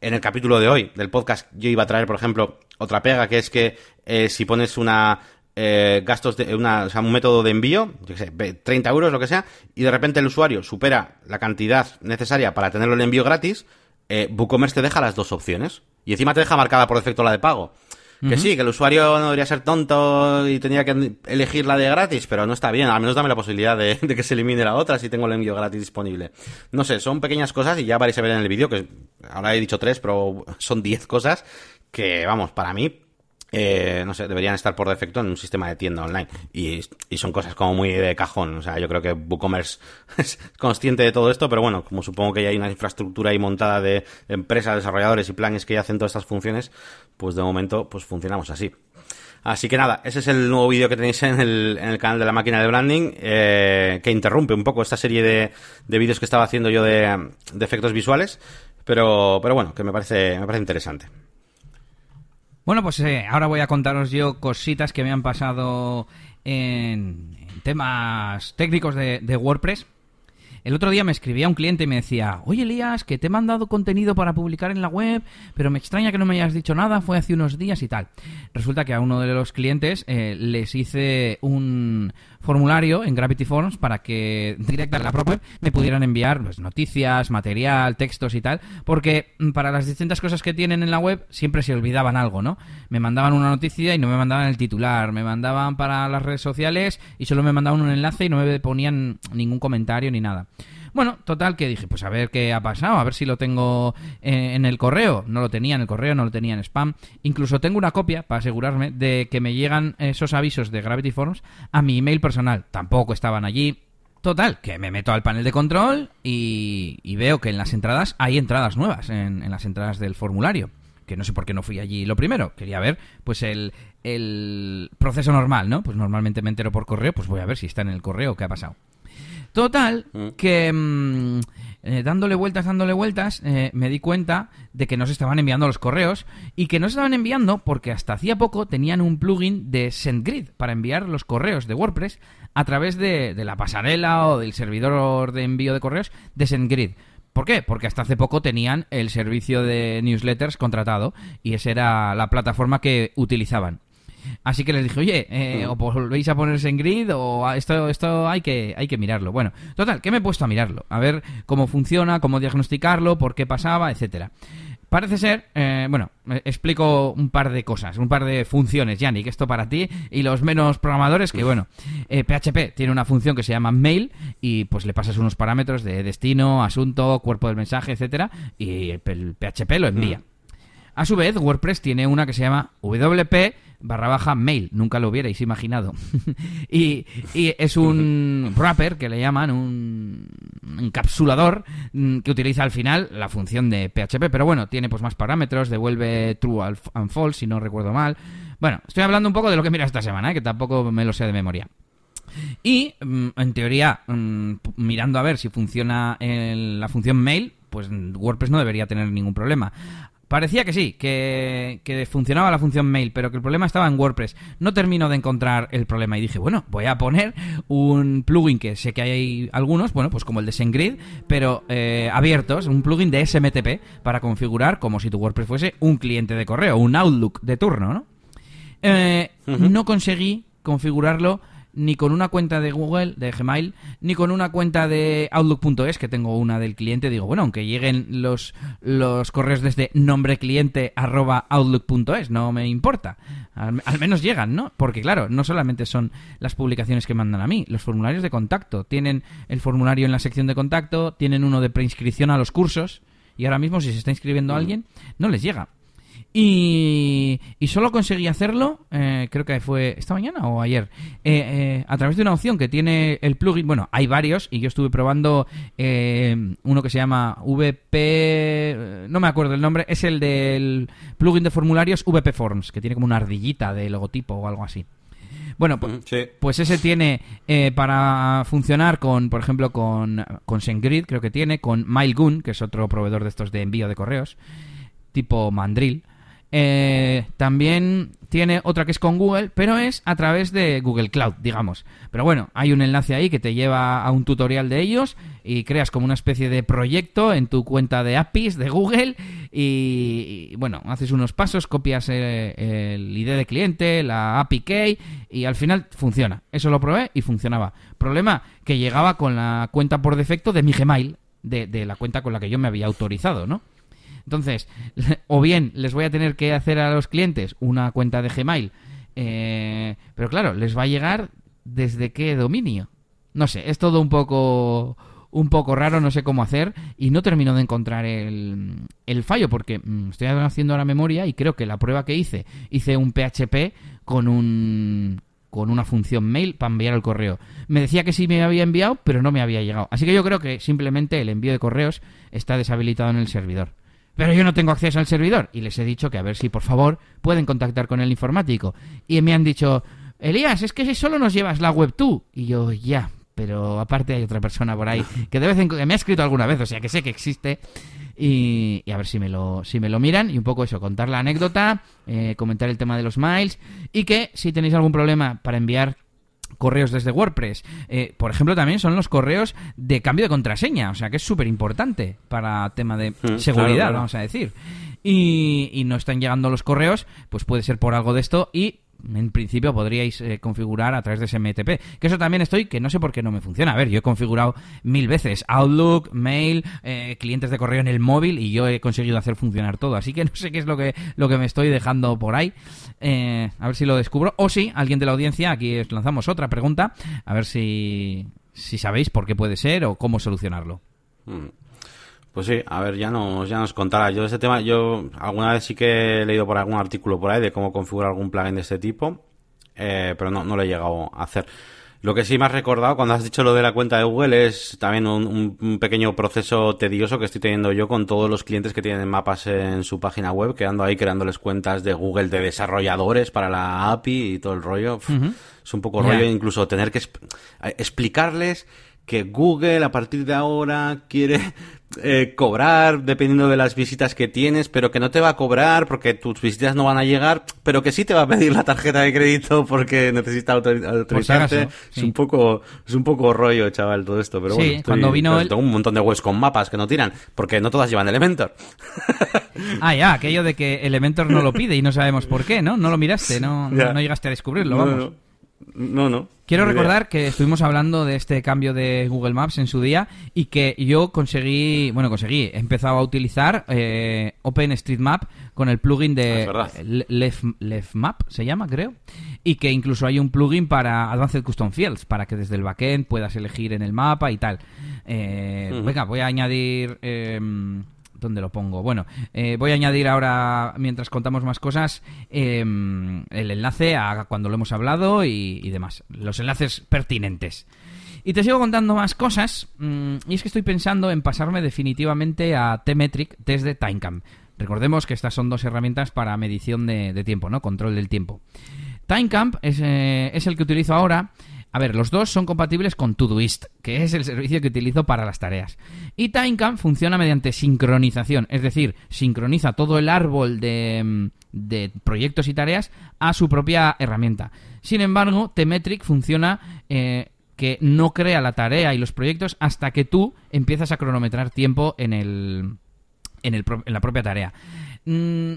en el capítulo de hoy del podcast yo iba a traer, por ejemplo, otra pega, que es que eh, si pones una eh, gastos de una, o sea, un método de envío, yo sé, 30 euros, lo que sea, y de repente el usuario supera la cantidad necesaria para tenerlo el envío gratis, eh, WooCommerce te deja las dos opciones. Y encima te deja marcada por defecto la de pago. Que uh -huh. sí, que el usuario no debería ser tonto y tendría que elegir la de gratis, pero no está bien. Al menos dame la posibilidad de, de, que se elimine la otra si tengo el envío gratis disponible. No sé, son pequeñas cosas y ya vais a ver en el vídeo, que ahora he dicho tres, pero son diez cosas que, vamos, para mí eh, no sé, deberían estar por defecto en un sistema de tienda online. Y, y, son cosas como muy de cajón. O sea, yo creo que WooCommerce es consciente de todo esto, pero bueno, como supongo que ya hay una infraestructura ahí montada de empresas, desarrolladores y planes que ya hacen todas estas funciones, pues de momento, pues funcionamos así. Así que nada, ese es el nuevo vídeo que tenéis en el, en el, canal de la máquina de branding, eh, que interrumpe un poco esta serie de, de vídeos que estaba haciendo yo de, efectos visuales, pero, pero bueno, que me parece, me parece interesante.
Bueno, pues eh, ahora voy a contaros yo cositas que me han pasado en, en temas técnicos de WordPress. El otro día me escribía un cliente y me decía, oye Elías, que te he mandado contenido para publicar en la web, pero me extraña que no me hayas dicho nada, fue hace unos días y tal. Resulta que a uno de los clientes eh, les hice un formulario en Gravity Forms para que directa a la propia me pudieran enviar pues, noticias, material, textos y tal, porque mm, para las distintas cosas que tienen en la web siempre se olvidaban algo, ¿no? Me mandaban una noticia y no me mandaban el titular, me mandaban para las redes sociales y solo me mandaban un enlace y no me ponían ningún comentario ni nada. Bueno, total que dije, pues a ver qué ha pasado, a ver si lo tengo eh, en el correo. No lo tenía en el correo, no lo tenía en spam. Incluso tengo una copia para asegurarme de que me llegan esos avisos de Gravity Forms a mi email personal. Tampoco estaban allí. Total, que me meto al panel de control y, veo que en las entradas hay entradas nuevas, en, las entradas del formulario que no sé por qué no fui allí lo primero. Quería ver, pues, el, el, proceso normal, ¿no? Pues normalmente me entero por correo, pues voy a ver si está en el correo, qué ha pasado. Total, mm. que mm, eh, dándole vueltas, dándole vueltas, eh, me di cuenta de que no se estaban enviando los correos y que no se estaban enviando porque hasta hacía poco tenían un plugin de SendGrid para enviar los correos de WordPress a través de, de la pasarela o del servidor de envío de correos de SendGrid. ¿Por qué? Porque hasta hace poco tenían el servicio de newsletters contratado y esa era la plataforma que utilizaban. Así que les dije, oye, eh, o volvéis a ponerse en grid o esto, esto hay, que, hay que mirarlo. Bueno, total, ¿qué me he puesto a mirarlo? A ver cómo funciona, cómo diagnosticarlo, por qué pasaba, etcétera. Parece ser, eh, bueno, explico un par de cosas, un par de funciones, Yannick, esto para ti y los menos programadores, que bueno, PHP eh, tiene una función que se llama mail y pues le pasas unos parámetros de destino, asunto, cuerpo del mensaje, etcétera, y el PHP lo envía. A su vez, WordPress tiene una que se llama WP barra baja mail, nunca lo hubierais imaginado. y, es un wrapper que le llaman un encapsulador mm, que utiliza al final la función de PHP, pero bueno, tiene pues más parámetros, devuelve true and false si no recuerdo mal. Bueno, estoy hablando un poco de lo que mira esta semana, ¿eh? que tampoco me lo sé de memoria. Y mm, en teoría, mm, mirando a ver si funciona la función mail, pues WordPress no debería tener ningún problema. Parecía que sí, que, funcionaba la función mail, pero que el problema estaba en WordPress. No termino de encontrar el problema y dije, bueno, voy a poner un plugin que sé que hay algunos, bueno, pues como el de SendGrid, pero eh, abiertos, un plugin de SMTP para configurar como si tu WordPress fuese un cliente de correo, un Outlook de turno, ¿no? Eh, no conseguí configurarlo ni con una cuenta de Google, de Gmail, ni con una cuenta de Outlook.es, que tengo una del cliente. Digo, bueno, aunque lleguen los, los correos desde nombre cliente arroba Outlook.es, no me importa. Al, menos llegan, ¿no? Porque claro, no solamente son las publicaciones que mandan a mí, los formularios de contacto. Tienen el formulario en la sección de contacto, tienen uno de preinscripción a los cursos. Y ahora mismo, si se está inscribiendo a mm. alguien, no les llega. Y, solo conseguí hacerlo, eh, creo que fue esta mañana o ayer, eh, eh, a través de una opción que tiene el plugin. Bueno, hay varios y yo estuve probando uno que se llama VP, no me acuerdo el nombre, es el del plugin de formularios VP Forms, que tiene como una ardillita de logotipo o algo así. Bueno, pues, pues ese tiene para funcionar con, por ejemplo, con, con SendGrid, creo que tiene, con Mailgun, que es otro proveedor de estos de envío de correos, tipo Mandrill. Eh, también tiene otra que es con Google, pero es a través de Google Cloud, digamos. Pero bueno, hay un enlace ahí que te lleva a un tutorial de ellos y creas como una especie de proyecto en tu cuenta de APIs de Google y, bueno, haces unos pasos, copias eh, el, ID de cliente, la API key y al final funciona. Eso lo probé y funcionaba. Problema que llegaba con la cuenta por defecto de mi Gmail, de la cuenta con la que yo me había autorizado, ¿no? Entonces, o bien les voy a tener que hacer a los clientes una cuenta de Gmail, eh, pero claro, les va a llegar desde qué dominio. No sé, es todo un poco un poco raro, no sé cómo hacer y no termino de encontrar el, el fallo porque mm, estoy haciendo la memoria y creo que la prueba que hice, hice un PHP con un con una función mail para enviar el correo. Me decía que sí me había enviado, pero no me había llegado. Así que yo creo que simplemente el envío de correos está deshabilitado en el servidor pero yo no tengo acceso al servidor. Y les he dicho que a ver si por favor pueden contactar con el informático. Y me han dicho, Elías, es que si solo nos llevas la web tú. Y yo, ya, pero aparte hay otra persona por ahí que de vez en cuando me ha escrito alguna vez, o sea que sé que existe. Y, a ver si me, lo, si me lo miran y un poco eso, contar la anécdota, eh, comentar el tema de los miles y que si tenéis algún problema para enviar correos desde WordPress. Eh, por ejemplo, también son los correos de cambio de contraseña, o sea que es súper importante para tema de
Mm,
seguridad,
claro, claro.
vamos a decir. Y, y no están llegando los correos, pues puede ser por algo de esto y en principio podríais eh, configurar a través de SMTP. Que eso también estoy, que no sé por qué no me funciona. A ver, yo he configurado mil veces Outlook, Mail, eh, clientes de correo en el móvil y yo he conseguido hacer funcionar todo. Así que no sé qué es lo que, lo que me estoy dejando por ahí. Eh, a ver si lo descubro. O si alguien de la audiencia, aquí os lanzamos otra pregunta. A ver si, si sabéis por qué puede ser o cómo solucionarlo.
Mm. Pues sí, a ver, ya nos, ya nos contará. Yo ese tema, yo alguna vez sí que he leído por algún artículo por ahí de cómo configurar algún plugin de este tipo, eh, pero no, no lo he llegado a hacer. Lo que sí me has recordado cuando has dicho lo de la cuenta de Google es también un, un- pequeño proceso tedioso que estoy teniendo yo con todos los clientes que tienen mapas en su página web, que ando ahí creándoles cuentas de Google de desarrolladores para la API y todo el rollo. Es un poco rollo incluso tener que exp- explicarles que Google a partir de ahora quiere eh, cobrar dependiendo de las visitas que tienes, pero que no te va a cobrar porque tus visitas no van a llegar, pero que sí te va a pedir la tarjeta de crédito porque necesita autori- autorizarte.
acaso,
Es un poco es un poco rollo, chaval, todo esto, pero
Sí,
bueno, estoy-
cuando vino
claro,
el-
tengo un montón de webs con mapas que no tiran, porque no todas llevan Elementor.
Ah, ya, aquello de que Elementor no lo pide y no sabemos por qué, ¿no? No lo miraste, no, no llegaste a descubrirlo, vamos.
no, no, no.
Quiero
idea.
recordar que estuvimos hablando de este cambio de Google Maps en su día y que yo conseguí, bueno, conseguí, he empezado a utilizar eh, OpenStreetMap con el plugin de
es verdad.
Le- Left, LeftMap, se llama, creo, y que incluso hay un plugin para Advanced Custom Fields, para que desde el backend puedas elegir en el mapa y tal. Eh. Venga, voy a añadir... eh, ¿Dónde lo pongo? Bueno, eh, voy a añadir ahora, mientras contamos más cosas, eh, el enlace a cuando lo hemos hablado y, demás. Los enlaces pertinentes. Y te sigo contando más cosas. mm, y es que estoy pensando en pasarme definitivamente a T-Metric desde Timecamp. Recordemos que estas son dos herramientas para medición de, de tiempo, ¿no? Control del tiempo. Timecamp es, eh, es el que utilizo ahora. A ver, los dos son compatibles con Todoist, que es el servicio que utilizo para las tareas. Y Timecamp funciona mediante sincronización, es decir, sincroniza todo el árbol de, mm, de proyectos y tareas a su propia herramienta. Sin embargo, Tmetric funciona eh, que no crea la tarea y los proyectos hasta que tú empiezas a cronometrar tiempo en el, en la propia tarea. Mm,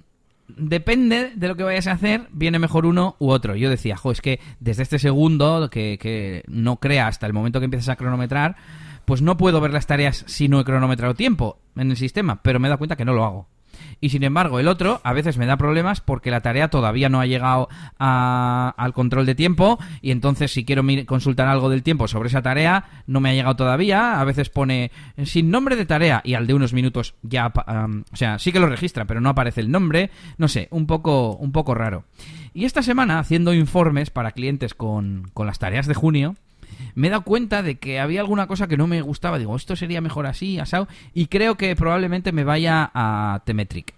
depende de lo que vayas a hacer, viene mejor uno u otro. Yo decía, jo, es que desde este segundo que, que no crea hasta el momento que empiezas a cronometrar, pues no puedo ver las tareas si no he cronometrado tiempo en el sistema, pero me he dado cuenta que no lo hago. Y sin embargo, el otro a veces me da problemas porque la tarea todavía no ha llegado a- al control de tiempo y entonces si quiero consultar algo del tiempo sobre esa tarea no me ha llegado todavía. A veces pone eh, sin nombre de tarea y al de unos minutos ya, o sea, sí que lo registra, pero no aparece el nombre. No sé, un poco, un poco raro. Y esta semana haciendo informes para clientes con, con las tareas de junio me he dado cuenta de que había alguna cosa que no me gustaba. Digo, esto sería mejor así, asado. Y creo que probablemente me vaya a Temetric.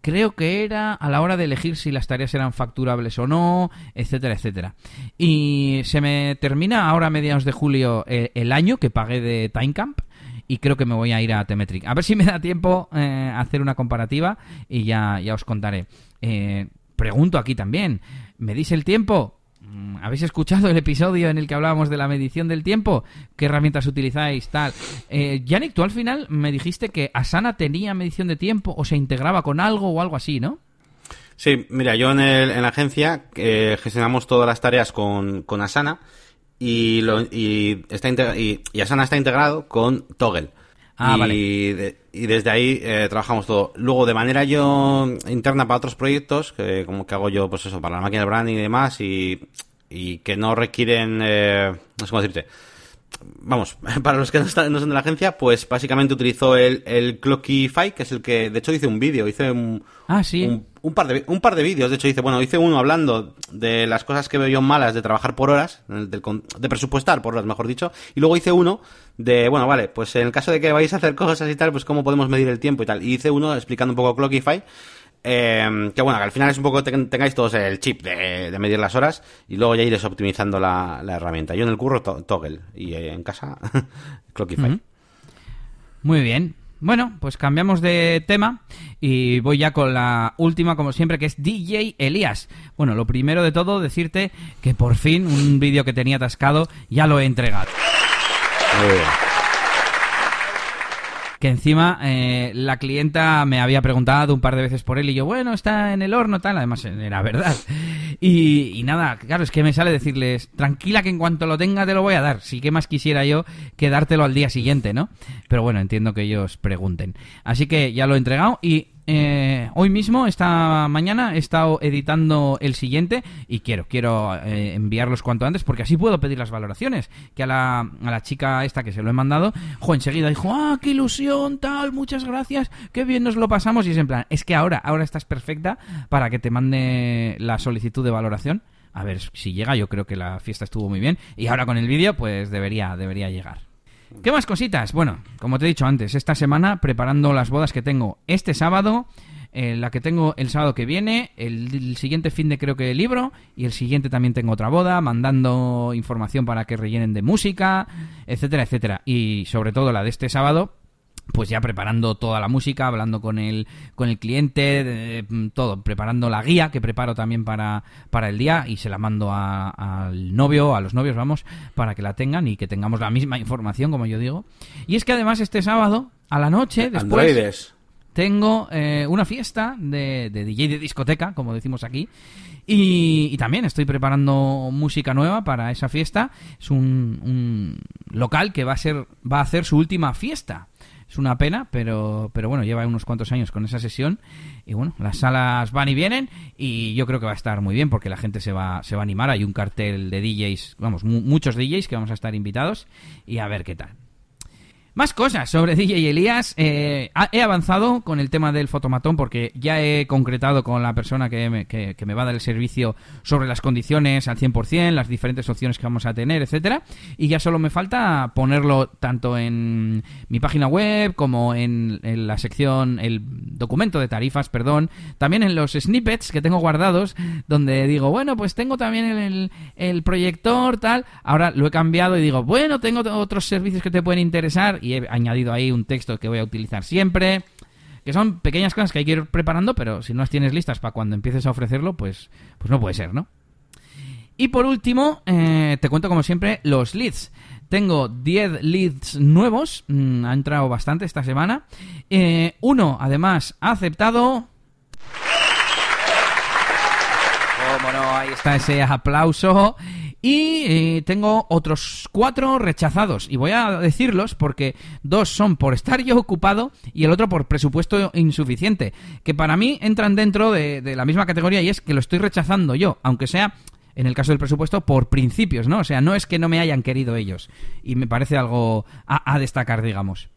Creo que era a la hora de elegir si las tareas eran facturables o no, etcétera, etcétera. Y se me termina ahora a mediados de julio eh, el año que pagué de Timecamp y creo que me voy a ir a Temetric. A ver si me da tiempo eh, a hacer una comparativa y ya, ya os contaré. Eh, pregunto aquí también, ¿medís el tiempo? Mm, ¿Habéis escuchado el episodio en el que hablábamos de la medición del tiempo? ¿Qué herramientas utilizáis? Tal. Eh, Yannick, tú al final me dijiste que Asana tenía medición de tiempo o se integraba con algo o algo así, ¿no?
Sí, mira, yo en, la agencia eh, gestionamos todas las tareas con, con Asana y, está y Asana está integrado con Toggle.
Ah,
y,
vale.
de- y desde ahí eh, trabajamos todo. Luego, de manera yo interna para otros proyectos, que como que hago yo, pues eso, para la máquina de branding y demás, y, y que no requieren, eh, no sé cómo decirte, vamos, para los que no, están, no son de la agencia, pues básicamente utilizo el, el Clockify, que es el que, de hecho, hice un vídeo, hice un,
Ah, sí.
un, un par de, un par de vídeos, de hecho, hice, bueno, hice uno hablando de las cosas que veo yo malas de trabajar por horas, con- de presupuestar por horas, mejor dicho, y luego hice uno de, bueno, vale, pues en el caso de que vais a hacer cosas y tal, pues cómo podemos medir el tiempo y tal. Y hice uno explicando un poco Clockify, eh, que bueno, que al final es un poco que tengáis todos el chip de, de medir las horas y luego ya iréis optimizando la, la herramienta. Yo en el curro to- Toggle y eh, en casa Clockify.
Muy bien. Bueno, pues cambiamos de tema y voy ya con la última, como siempre, que es DJ Elías. Bueno, lo primero de todo, decirte que por fin un vídeo que tenía atascado ya lo he entregado. Que encima eh, la clienta me había preguntado un par de veces por él y yo, bueno, está en el horno, tal, además era verdad. Y, y, nada, claro, es que me sale decirles, tranquila que en cuanto lo tenga te lo voy a dar. Sí que más quisiera yo que dártelo al día siguiente, ¿no? Pero bueno, entiendo que ellos pregunten. Así que ya lo he entregado y eh, hoy mismo, esta mañana, he estado editando el siguiente y quiero, quiero eh, enviarlos cuanto antes porque así puedo pedir las valoraciones. Que a la, a la chica esta que se lo he mandado, jo, enseguida dijo, ah, qué ilusión, tal, muchas gracias, qué bien nos lo pasamos. Y es en plan, es que ahora, ahora estás perfecta para que te mande la solicitud de valoración. A ver si llega, yo creo que la fiesta estuvo muy bien. Y ahora con el vídeo, pues debería, debería llegar. ¿Qué más cositas? Bueno, como te he dicho antes, esta semana preparando las bodas que tengo este sábado, eh, la que tengo el sábado que viene, el, el, siguiente fin de creo que libro, y el siguiente también tengo otra boda, mandando información para que rellenen de música, etcétera, etcétera. Y sobre todo la de este sábado, pues ya preparando toda la música, hablando con el, con el cliente, de, todo, preparando la guía que preparo también para, para el día y se la mando al novio, a los novios, vamos, para que la tengan y que tengamos la misma información, como yo digo. Y es que además este sábado, a la noche, después...
Androides.
Tengo eh, una fiesta de, de, DJ de discoteca, como decimos aquí, y, y, también estoy preparando música nueva para esa fiesta. Es un, un local que va a ser va a hacer su última fiesta. Es una pena, pero, pero bueno, lleva unos cuantos años con esa sesión y bueno, las salas van y vienen y yo creo que va a estar muy bien porque la gente se va, se va a animar. Hay un cartel de DJs, vamos, muchos DJs que vamos a estar invitados y a ver qué tal. Más cosas sobre DJ Elías. Eh, he avanzado con el tema del fotomatón porque ya he concretado con la persona que me, que, me, va a dar el servicio sobre las condiciones al 100%, las diferentes opciones que vamos a tener, etcétera. Y ya solo me falta ponerlo tanto en mi página web como en, en, la sección, el documento de tarifas, perdón. También en los snippets que tengo guardados donde digo, bueno, pues tengo también el, el proyector, tal. Ahora lo he cambiado y digo, bueno, tengo otros servicios que te pueden interesar y he añadido ahí un texto que voy a utilizar siempre. Que son pequeñas cosas que hay que ir preparando, pero si no las tienes listas para cuando empieces a ofrecerlo, pues, pues no puede ser, ¿no? Y por último, eh, te cuento como siempre los leads. Tengo 10 leads nuevos, mm, ha entrado bastante esta semana. Eh, uno, además, ha aceptado... Cómo no, ahí está ese aplauso. Y eh, tengo otros cuatro rechazados. Y voy a decirlos porque dos son por estar yo ocupado y el otro por presupuesto insuficiente. Que para mí entran dentro de, la misma categoría y es que lo estoy rechazando yo, aunque sea en el caso del presupuesto, por principios, ¿no? O sea, no es que no me hayan querido ellos. Y me parece algo a, a destacar, digamos.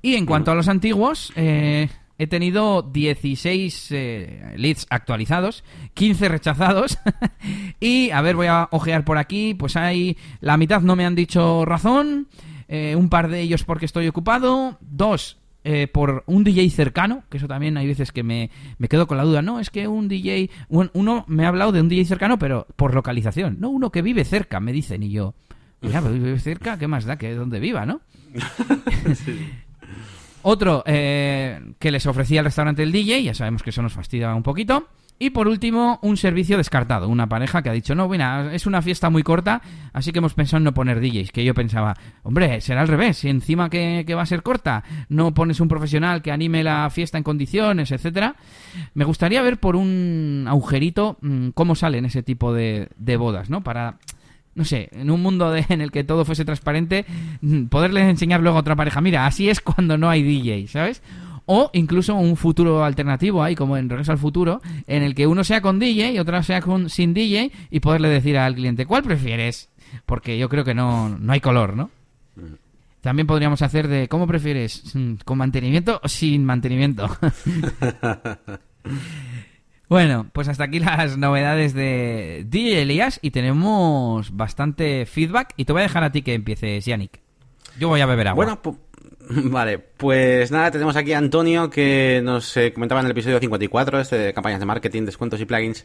Y en cuanto a los antiguos, eh, he tenido 16 eh, leads actualizados, 15 rechazados. y, a ver, voy a ojear por aquí. Pues hay. La mitad no me han dicho razón. Eh, un par de ellos porque estoy ocupado. Dos eh, por un DJ cercano, que eso también hay veces que me, me, quedo con la duda. No, es que un DJ. Un, uno me ha hablado de un DJ cercano, pero por localización. No, uno que vive cerca, me dicen. Y yo. Ya, pero vive cerca, ¿qué más da que donde viva, no? sí. Otro eh, que les ofrecía el restaurante el DJ, ya sabemos que eso nos fastidia un poquito. Y por último, un servicio descartado. Una pareja que ha dicho, no, bueno, es una fiesta muy corta, así que hemos pensado en no poner DJs. Que yo pensaba, hombre, será al revés. Si encima que, va a ser corta, no pones un profesional que anime la fiesta en condiciones, etcétera. Me gustaría ver por un agujerito mmm, cómo salen ese tipo de, de bodas, ¿no? Para no sé, en un mundo de, en el que todo fuese transparente, poderles enseñar luego a otra pareja, mira, así es cuando no hay DJ, ¿sabes? O incluso un futuro alternativo ahí, como en Regreso al Futuro, en el que uno sea con DJ y otro sea con, sin DJ y poderle decir al cliente, ¿cuál prefieres? Porque yo creo que no, no hay color, ¿no? También podríamos hacer de, ¿cómo prefieres? ¿Con mantenimiento o sin mantenimiento? Bueno, pues hasta aquí las novedades de DJ Elías y tenemos bastante feedback y te voy a dejar a ti que empieces, Yannick. Yo voy a beber agua.
Bueno, pu vale, pues nada, tenemos aquí a Antonio que nos eh, comentaba en el episodio 54, este de campañas de marketing, descuentos y plugins,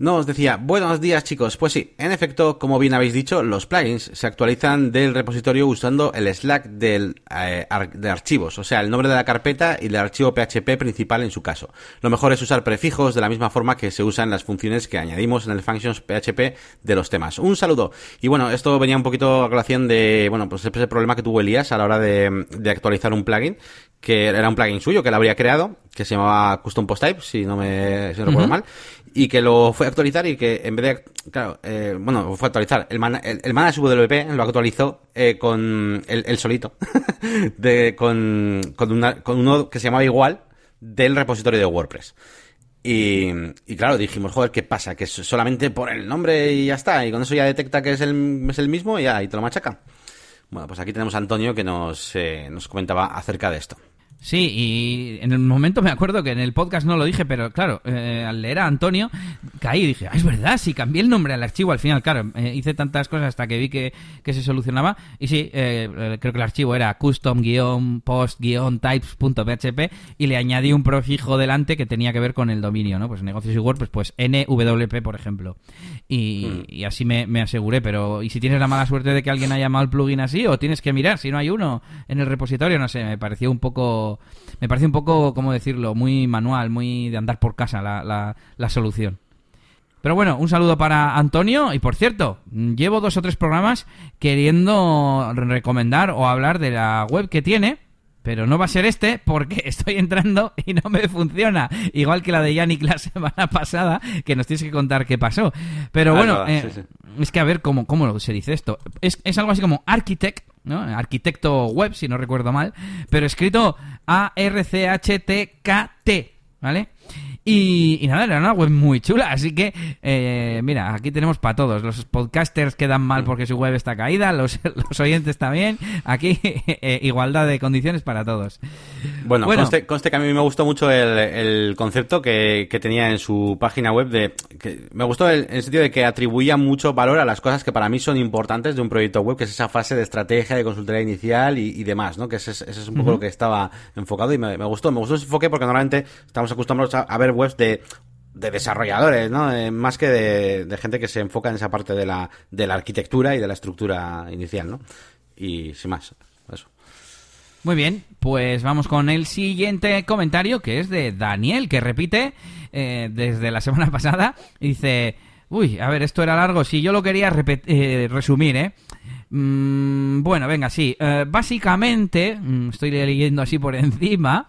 Nos decía, buenos días chicos. Pues sí, en efecto, como bien habéis dicho, los plugins se actualizan del repositorio usando el Slack del, eh, de archivos, o sea, el nombre de la carpeta y el archivo PHP principal en su caso. Lo mejor es usar prefijos de la misma forma que se usan las funciones que añadimos en el functions PHP de los temas. Un saludo. Y bueno, esto venía un poquito a colación de, bueno, pues ese problema que tuvo Elías a la hora de, de actualizar un plugin que era un plugin suyo que él habría creado, que se llamaba Custom Post Type, si no me si no recuerdo mal, y que lo fue a actualizar y que en vez de, claro, eh, bueno, fue a actualizar, el, man, el, el WP lo actualizó eh, con el, solito, de, con, con, una, con uno que se llamaba igual del repositorio de WordPress. Y, y, claro, dijimos, joder, ¿qué pasa? Que solamente por el nombre y ya está, y con eso ya detecta que es el, es el mismo y ya, y te lo machaca. Bueno, pues aquí tenemos a Antonio que nos, eh, nos comentaba acerca de esto.
Sí, y en el momento me acuerdo que en el podcast no lo dije, pero claro, eh, al leer a Antonio caí y dije, ah, es verdad, sí, cambié el nombre al archivo al final, claro, eh, hice tantas cosas hasta que vi que, que se solucionaba y sí, eh, creo que el archivo era custom-post-types.php y le añadí un prefijo delante que tenía que ver con el dominio, ¿no? Pues negocios y WordPress, pues NWP, por ejemplo. Y, mm. y así me, me, aseguré, pero ¿y si tienes la mala suerte de que alguien haya llamado el plugin así o tienes que mirar si no hay uno en el repositorio? No sé, me pareció un poco me parece un poco, ¿cómo decirlo? Muy manual, muy de andar por casa la, la, solución. Pero bueno, un saludo para Antonio. Y por cierto, llevo dos o tres programas queriendo recomendar o hablar de la web que tiene. Pero no va a ser este porque estoy entrando y no me funciona. Igual que la de Yannick la semana pasada, que nos tienes que contar qué pasó. Pero bueno, eh, es que a ver cómo, cómo se dice esto. Es, es algo así como Architect, ¿no? Arquitecto web, si no recuerdo mal, pero escrito A-R-C-H-T-K-T, ¿vale? Y, nada, era una web muy chula. Así que, eh, mira, aquí tenemos para todos. Los podcasters quedan mal porque su web está caída, los, los oyentes también. Aquí, eh, igualdad de condiciones para todos.
Bueno, Conste, que a mí me gustó mucho el, concepto que, tenía en su página web. de que Me gustó en el sentido de que atribuía mucho valor a las cosas que para mí son importantes de un proyecto web, que es esa fase de estrategia, de consultoría inicial y, demás, ¿no? Que ese, es un poco lo que estaba enfocado y me, gustó. Me gustó ese enfoque porque normalmente estamos acostumbrados a ver webs de de desarrolladores, ¿no? Eh, más que de, gente que se enfoca en esa parte de la, de la arquitectura y de la estructura inicial, ¿no? Y sin más, eso.
Muy bien, pues vamos con el siguiente comentario que es de Daniel, que repite eh, desde la semana pasada. Dice, uy, a ver, esto era largo, sí, yo lo quería eh, resumir, ¿eh? Mm, bueno, venga, sí. básicamente, mm, estoy leyendo así por encima,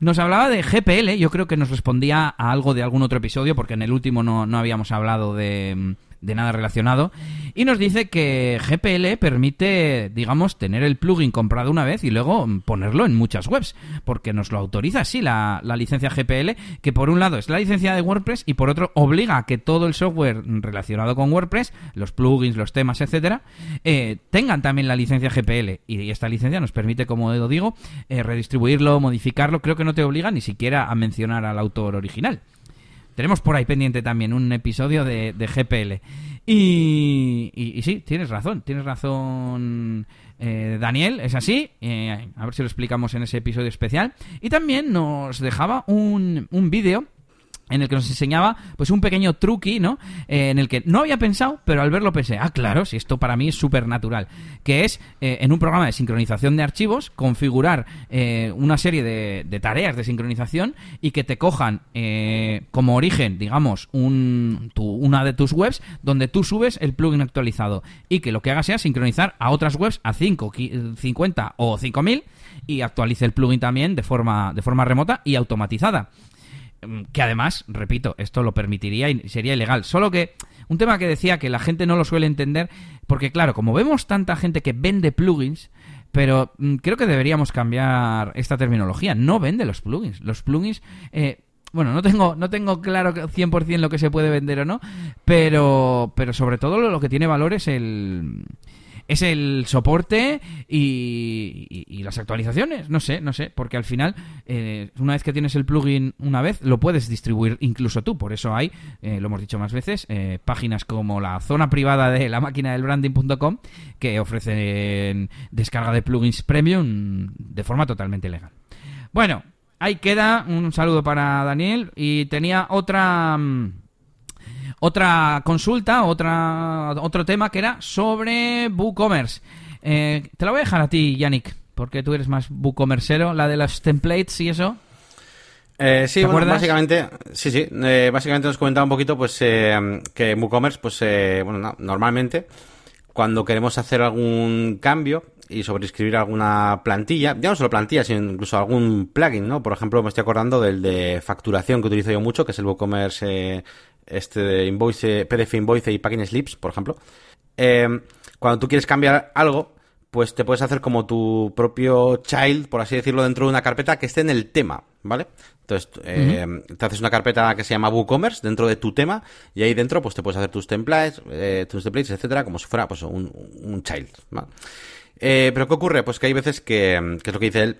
nos hablaba de GPL, yo creo que nos respondía a algo de algún otro episodio, porque en el último no, no habíamos hablado de, de nada relacionado. Y nos dice que GPL permite, digamos, tener el plugin comprado una vez y luego ponerlo en muchas webs, porque nos lo autoriza así la, la licencia GPL, que por un lado es la licencia de WordPress y por otro obliga a que todo el software relacionado con WordPress, los plugins, los temas, etcétera, eh, tengan también la licencia GPL. Y esta licencia nos permite, como digo, eh, redistribuirlo, modificarlo. Creo que no te obliga ni siquiera a mencionar al autor original. Tenemos por ahí pendiente también un episodio de, GPL. Y, sí, tienes razón, tienes razón, eh, Daniel, es así. Eh, a ver si lo explicamos en ese episodio especial. Y también nos dejaba un, un vídeo en el que nos enseñaba pues un pequeño truqui, ¿no? Eh, en el que no había pensado, pero al verlo pensé, ah, claro, si esto para mí es súper natural, que es eh, en un programa de sincronización de archivos configurar eh, una serie de, tareas de sincronización y que te cojan como origen, digamos, un, una de tus webs donde tú subes el plugin actualizado y que lo que haga sea sincronizar a otras webs a 5, 50 o 5000 y actualice el plugin también de forma, de forma remota y automatizada. Mm, que además, repito, esto lo permitiría y sería ilegal. Solo que un tema que decía que la gente no lo suele entender, porque claro, como vemos tanta gente que vende plugins, pero mm, creo que deberíamos cambiar esta terminología. No vende los plugins. Los plugins... Eh, bueno, no tengo, no tengo claro 100% lo que se puede vender o no, pero, pero sobre todo lo que tiene valor es el, es el soporte y, las actualizaciones. No sé, no sé, porque al final, eh, una vez que tienes el plugin una vez, lo puedes distribuir incluso tú. Por eso hay, eh, lo hemos dicho más veces, eh, páginas como la zona privada de la máquina del branding.com que ofrecen descarga de plugins premium de forma totalmente legal. Bueno, ahí queda. Un saludo para Daniel. Y tenía otra. Mm, otra consulta, otra, otro tema que era sobre WooCommerce. Eh, te la voy a dejar a ti, Yannick, porque tú eres más WooCommercero, la de las templates y eso.
Eh, sí, bueno, básicamente, sí, sí, eh, básicamente nos comentaba un poquito, pues, eh, que WooCommerce, pues, eh, bueno, normalmente, cuando queremos hacer algún cambio y sobreescribir alguna plantilla, ya no solo plantilla, sino incluso algún plugin, ¿no? Por ejemplo, me estoy acordando del de facturación que utilizo yo mucho, que es el WooCommerce, este de Invoice, PDF Invoice y Packing Slips, por ejemplo. cuando tú quieres cambiar algo, pues te puedes hacer como tu propio child, por así decirlo, dentro de una carpeta que esté en el tema, ¿vale? Entonces, eh, te haces una carpeta que se llama WooCommerce dentro de tu tema y ahí dentro pues te puedes hacer tus templates, eh, tus templates, etcétera, como si fuera pues un, un child, ¿vale? Eh, pero ¿qué ocurre? Pues que hay veces que, que es lo que dice él,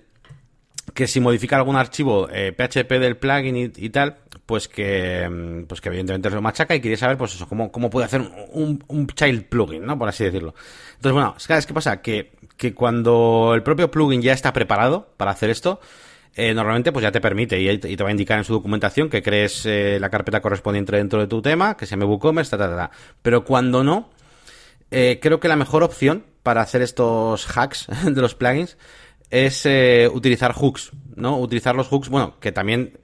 que si modifica algún archivo PHP del plugin y, tal, pues que, pues que evidentemente lo machaca y quería saber, pues eso, cómo, cómo puede hacer un, child plugin, ¿no? Por así decirlo. Entonces, bueno, ¿sabes qué pasa? Que, que cuando el propio plugin ya está preparado para hacer esto, eh, normalmente pues ya te permite y, te va a indicar en su documentación que crees eh, la carpeta correspondiente dentro de tu tema, que se llame WooCommerce, ta, ta, ta. Pero cuando no, eh, creo que la mejor opción para hacer estos hacks de los plugins es utilizar hooks, ¿no? Utilizar los hooks, bueno, que también,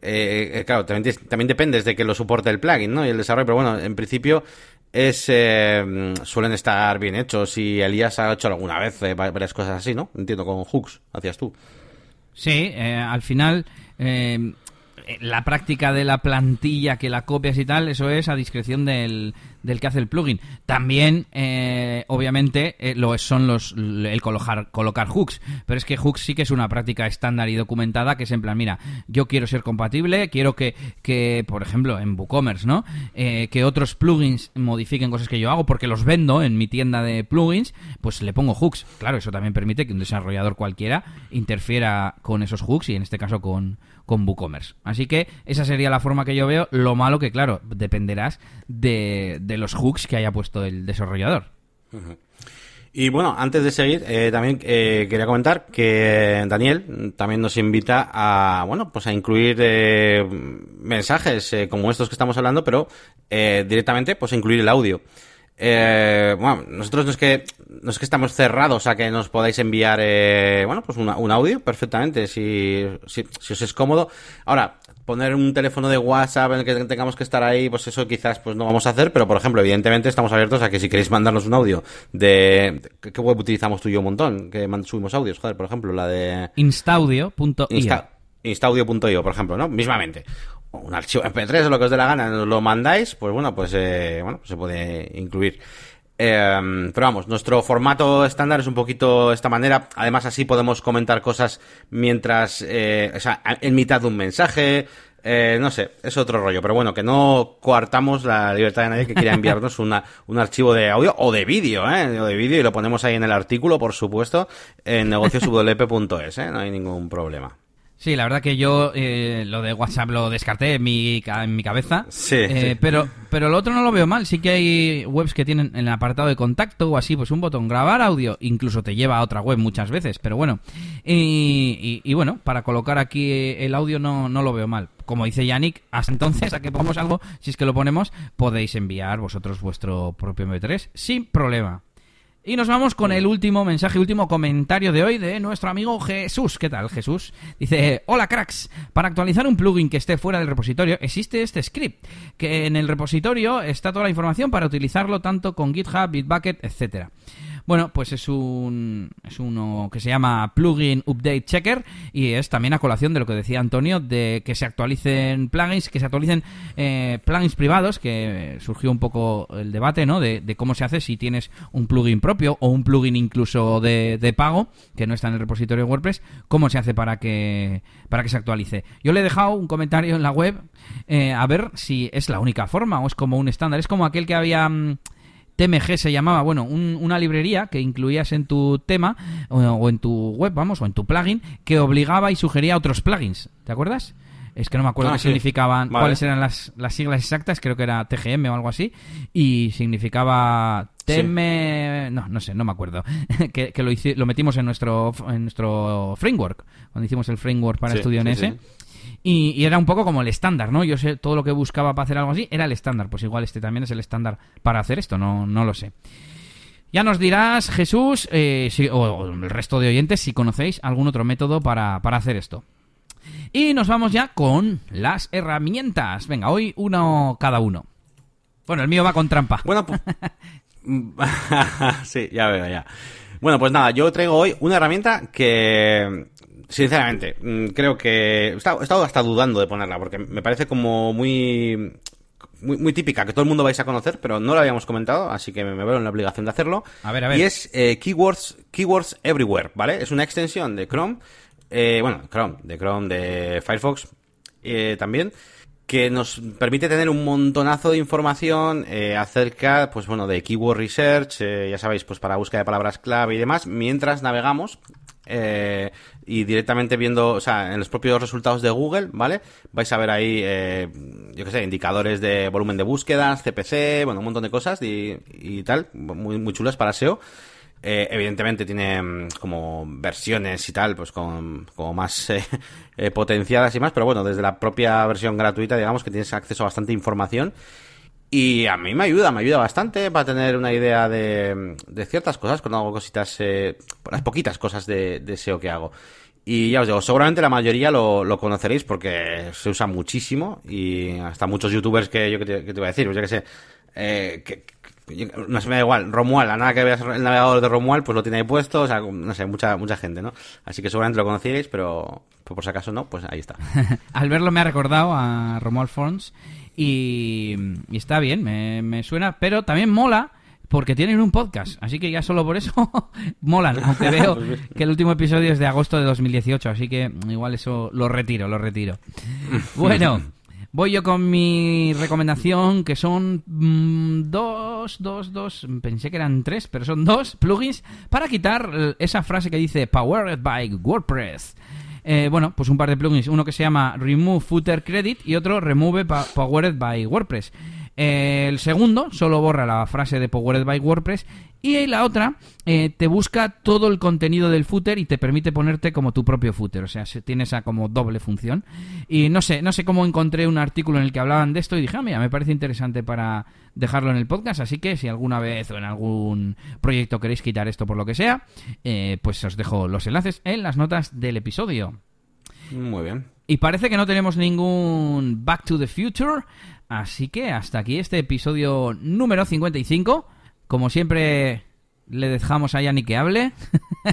claro, también, también dependes de que lo soporte el plugin, ¿no? Y el desarrollo, pero bueno, en principio es suelen estar bien hechos y Elías ha hecho alguna vez varias cosas así, ¿no? Entiendo, con hooks, hacías tú.
Sí, eh, al final eh, la práctica de la plantilla que la copias y tal, eso es a discreción del, del que hace el plugin. También, eh, obviamente, eh, lo son los el colocar, colocar hooks, pero es que hooks sí que es una práctica estándar y documentada que es en plan, mira, yo quiero ser compatible, quiero que, que por ejemplo, en WooCommerce, ¿no? Eh, que otros plugins modifiquen cosas que yo hago porque los vendo en mi tienda de plugins, pues le pongo hooks. Claro, eso también permite que un desarrollador cualquiera interfiera con esos hooks y en este caso con con WooCommerce. Así que esa sería la forma que yo veo. Lo malo que, claro, dependerás de, los hooks que haya puesto el desarrollador.
Y bueno, antes de seguir, eh, también eh, quería comentar que Daniel también nos invita a, bueno, pues a incluir eh, mensajes como estos que estamos hablando, pero directamente, pues a incluir el audio. Eh, bueno, nosotros no es que no es que estamos cerrados a que nos podáis enviar eh, bueno pues un audio perfectamente si, si, os es cómodo. Ahora poner un teléfono de WhatsApp en el que tengamos que estar ahí pues eso quizás pues no vamos a hacer pero por ejemplo evidentemente estamos abiertos a que si queréis mandarnos un audio de qué web utilizamos tú y yo un montón que subimos audios joder por ejemplo la de
instaudio.io
instaudio.io por ejemplo no mismamente un archivo MP3 o lo que os dé la gana, lo mandáis, pues bueno, pues eh, bueno, se puede incluir. Eh, pero vamos, nuestro formato estándar es un poquito esta manera. Además, así podemos comentar cosas mientras, eh, o sea, en mitad de un mensaje. Eh, no sé, es otro rollo. Pero bueno, que no coartamos la libertad de nadie que quiera enviarnos una, un archivo de audio o de vídeo, ¿eh? O de vídeo y lo ponemos ahí en el artículo, por supuesto, en negocioswp.es, ¿eh? No hay ningún problema.
Sí, la verdad que yo eh, lo de WhatsApp lo descarté en mi, en mi cabeza.
Sí,
eh, Pero, pero lo otro no lo veo mal. Sí que hay webs que tienen en el apartado de contacto o así, pues un botón grabar audio. Incluso te lleva a otra web muchas veces. Pero bueno. Y, y, bueno, para colocar aquí el audio no, no lo veo mal. Como dice Yannick, hasta entonces, a que pongamos algo, si es que lo ponemos, podéis enviar vosotros vuestro propio MP3 sin problema. Y nos vamos con el último mensaje, último comentario de hoy de nuestro amigo Jesús. ¿Qué tal, Jesús? Dice, hola cracks, para actualizar un plugin que esté fuera del repositorio existe este script, que en el repositorio está toda la información para utilizarlo tanto con GitHub, Bitbucket, etcétera. Bueno, pues es un es uno que se llama Plugin Update Checker y es también a colación de lo que decía Antonio de que se actualicen plugins, que se actualicen eh, plugins privados, que surgió un poco el debate, ¿no? De, cómo se hace si tienes un plugin propio o un plugin incluso de, de pago que no está en el repositorio de WordPress, cómo se hace para que para que se actualice. Yo le he dejado un comentario en la web eh, a ver si es la única forma o es como un estándar. Es como aquel que había mm, TMG se llamaba, bueno, una librería que incluías en tu tema o, en tu web, vamos, o en tu plugin, que obligaba y sugería otros plugins. ¿Te acuerdas? Es que no me acuerdo ah, qué significaban, cuáles eran las, las, siglas exactas, creo que era TGM o algo así, y significaba Teme... No, no sé, no me acuerdo. que, lo, lo metimos en nuestro, en nuestro framework, cuando hicimos el framework para Estudio NS. Y, era un poco como el estándar, ¿no? Yo sé, todo lo que buscaba para hacer algo así era el estándar. Pues igual este también es el estándar para hacer esto, no, no lo sé. Ya nos dirás, Jesús, eh, o, el resto de oyentes, si conocéis algún otro método para, para hacer esto. Y nos vamos ya con las herramientas. Venga, hoy uno cada uno. Bueno, el mío va con trampa.
Bueno, pues... sí, ya veo, ya. Bueno, pues nada, yo traigo hoy una herramienta que, sinceramente, mm, creo que... He estado hasta dudando de ponerla, porque me parece como muy muy, típica, que todo el mundo vais a conocer, pero no la habíamos comentado, así que me veo en la obligación de hacerlo.
A ver, a ver.
Y es eh, Keywords, Keywords Everywhere, ¿vale? Es una extensión de Chrome, eh, bueno, Chrome, de Chrome, de Firefox eh, también, que nos permite tener un montonazo de información acerca, pues bueno, de Keyword Research, ya sabéis, pues para búsqueda de palabras clave y demás, mientras navegamos eh, y directamente viendo, o sea, en los propios resultados de Google, ¿vale? Vais a ver ahí, eh, yo qué sé, indicadores de volumen de búsquedas, CPC, bueno, un montón de cosas y, y tal, muy, muy chulas para SEO. Eh, evidentemente tiene mm, como versiones y tal, pues con, como más eh, eh, potenciadas y más, pero bueno, desde la propia versión gratuita, digamos que tienes acceso a bastante información y a mí me ayuda, me ayuda bastante para tener una idea de, ciertas cosas, cuando hago cositas, eh, las poquitas cosas de, de, SEO que hago. Y ya os digo, seguramente la mayoría lo, lo, conoceréis porque se usa muchísimo y hasta muchos youtubers que yo que te, que te voy a decir, pues ya que sé, eh, que, no se me da igual, Romual, a nada que veas el navegador de Romual, pues lo tiene ahí puesto, o sea, no sé, mucha, mucha gente, ¿no? Así que seguramente lo conocíais, pero por si acaso no, pues ahí está.
Al verlo me ha recordado a Romuald Forns y, está bien, me, suena, pero también mola porque tienen un podcast, así que ya solo por eso molan, aunque veo pues que el último episodio es de agosto de 2018, así que igual eso lo retiro, lo retiro. Bueno, voy yo con mi recomendación, que son mm, dos, dos, dos, pensé que eran tres, pero son dos plugins para quitar esa frase que dice Powered by WordPress. Eh, bueno, pues un par de plugins. Uno que se llama Remove Footer Credit y otro Remove Powered by WordPress. Eh, el segundo solo borra la frase de Powered by WordPress y la otra eh, te busca todo el contenido del footer y te permite ponerte como tu propio footer. O sea, tiene esa como doble función. Y no sé, no sé cómo encontré un artículo en el que hablaban de esto y dije, ah, mira, me parece interesante para dejarlo en el podcast. Así que si alguna vez o en algún proyecto queréis quitar esto por lo que sea, eh, pues os dejo los enlaces en las notas del episodio.
Muy bien.
Y parece que no tenemos ningún Back to the Future. Así que hasta aquí este episodio número 55. Como siempre, le dejamos a Yanni que hable.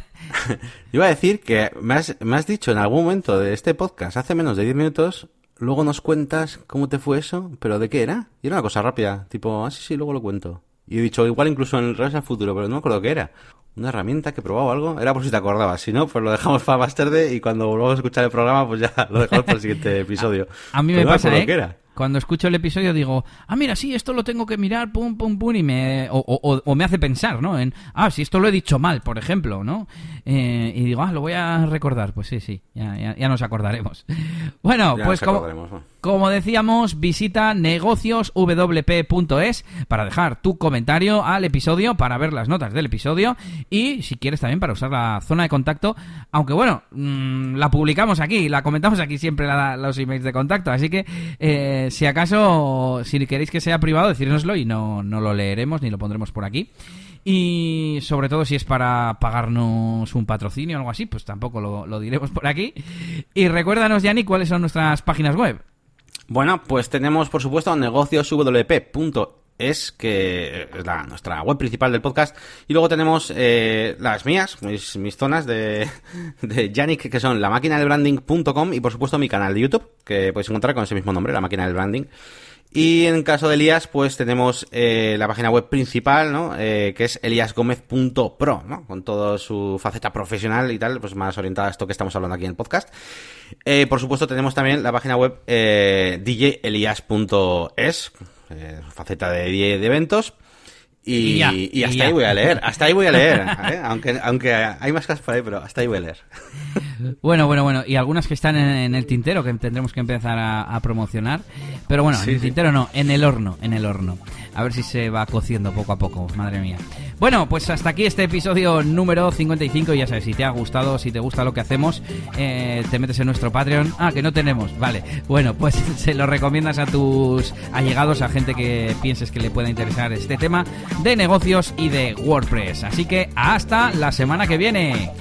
Iba a decir que me has, me has, dicho en algún momento de este podcast, hace menos de 10 minutos, luego nos cuentas cómo te fue eso, pero ¿de qué era? Y era una cosa rápida, tipo, ah, sí, sí, luego lo cuento. Y he dicho, igual incluso en el Regreso al Futuro, pero no me acuerdo qué era. Una herramienta que he probado algo, era por si te acordabas. Si no, pues lo dejamos para más tarde y cuando volvamos a escuchar el programa, pues ya lo dejamos para el siguiente episodio.
A, mí me pasa, ¿eh? era. Cuando escucho el episodio digo, ah, mira, sí, esto lo tengo que mirar, pum, pum, pum, y me... O, me hace pensar, ¿no? En, ah, si esto lo he dicho mal, por ejemplo, ¿no? Eh, y digo, ah, lo voy a recordar. Pues sí, sí, ya, ya, nos acordaremos. Bueno, pues como, como decíamos, visita negocioswp.es para dejar tu comentario al episodio, para ver las notas del episodio y si quieres también para usar la zona de contacto, aunque bueno, mm, la publicamos aquí, la comentamos aquí siempre los emails de contacto, así que... Eh, si acaso, si queréis que sea privado, decírnoslo y no, no lo leeremos ni lo pondremos por aquí. Y sobre todo si es para pagarnos un patrocinio o algo así, pues tampoco lo, diremos por aquí. Y recuérdanos, Yanni, cuáles son nuestras páginas web.
Bueno, pues tenemos, por supuesto, negocioswp.es, que es la, nuestra web principal del podcast. Y luego tenemos eh, las mías, mis, zonas de, de Yannick, que son la máquina del branding.com y por supuesto mi canal de YouTube, que podéis encontrar con ese mismo nombre, la máquina del branding. Y en caso de Elías, pues tenemos eh, la página web principal, ¿no? Eh, que es eliasgomez.pro, ¿no? Con toda su faceta profesional y tal, pues más orientada a esto que estamos hablando aquí en el podcast. Eh, por supuesto, tenemos también la página web djelias.es, faceta de DJ de eventos. Y,
ya,
y
y
hasta ahí voy a leer, hasta ahí voy a leer. ¿eh? Aunque, aunque hay más cosas por ahí, pero hasta ahí voy a leer.
Bueno, bueno, bueno. Y algunas que están en, en el tintero que tendremos que empezar a, a promocionar. Pero bueno,
Sí,
en el
sí.
tintero no, en el horno, en el horno. A ver si se va cociendo poco a poco, madre mía. Bueno, pues hasta aquí este episodio número 55. Ya sabes, si te ha gustado, si te gusta lo que hacemos, eh, te metes en nuestro Patreon. Ah, que no tenemos. Vale. Bueno, pues se lo recomiendas a tus allegados, a gente que pienses que le pueda interesar este tema de negocios y de WordPress. Así que hasta la semana que viene.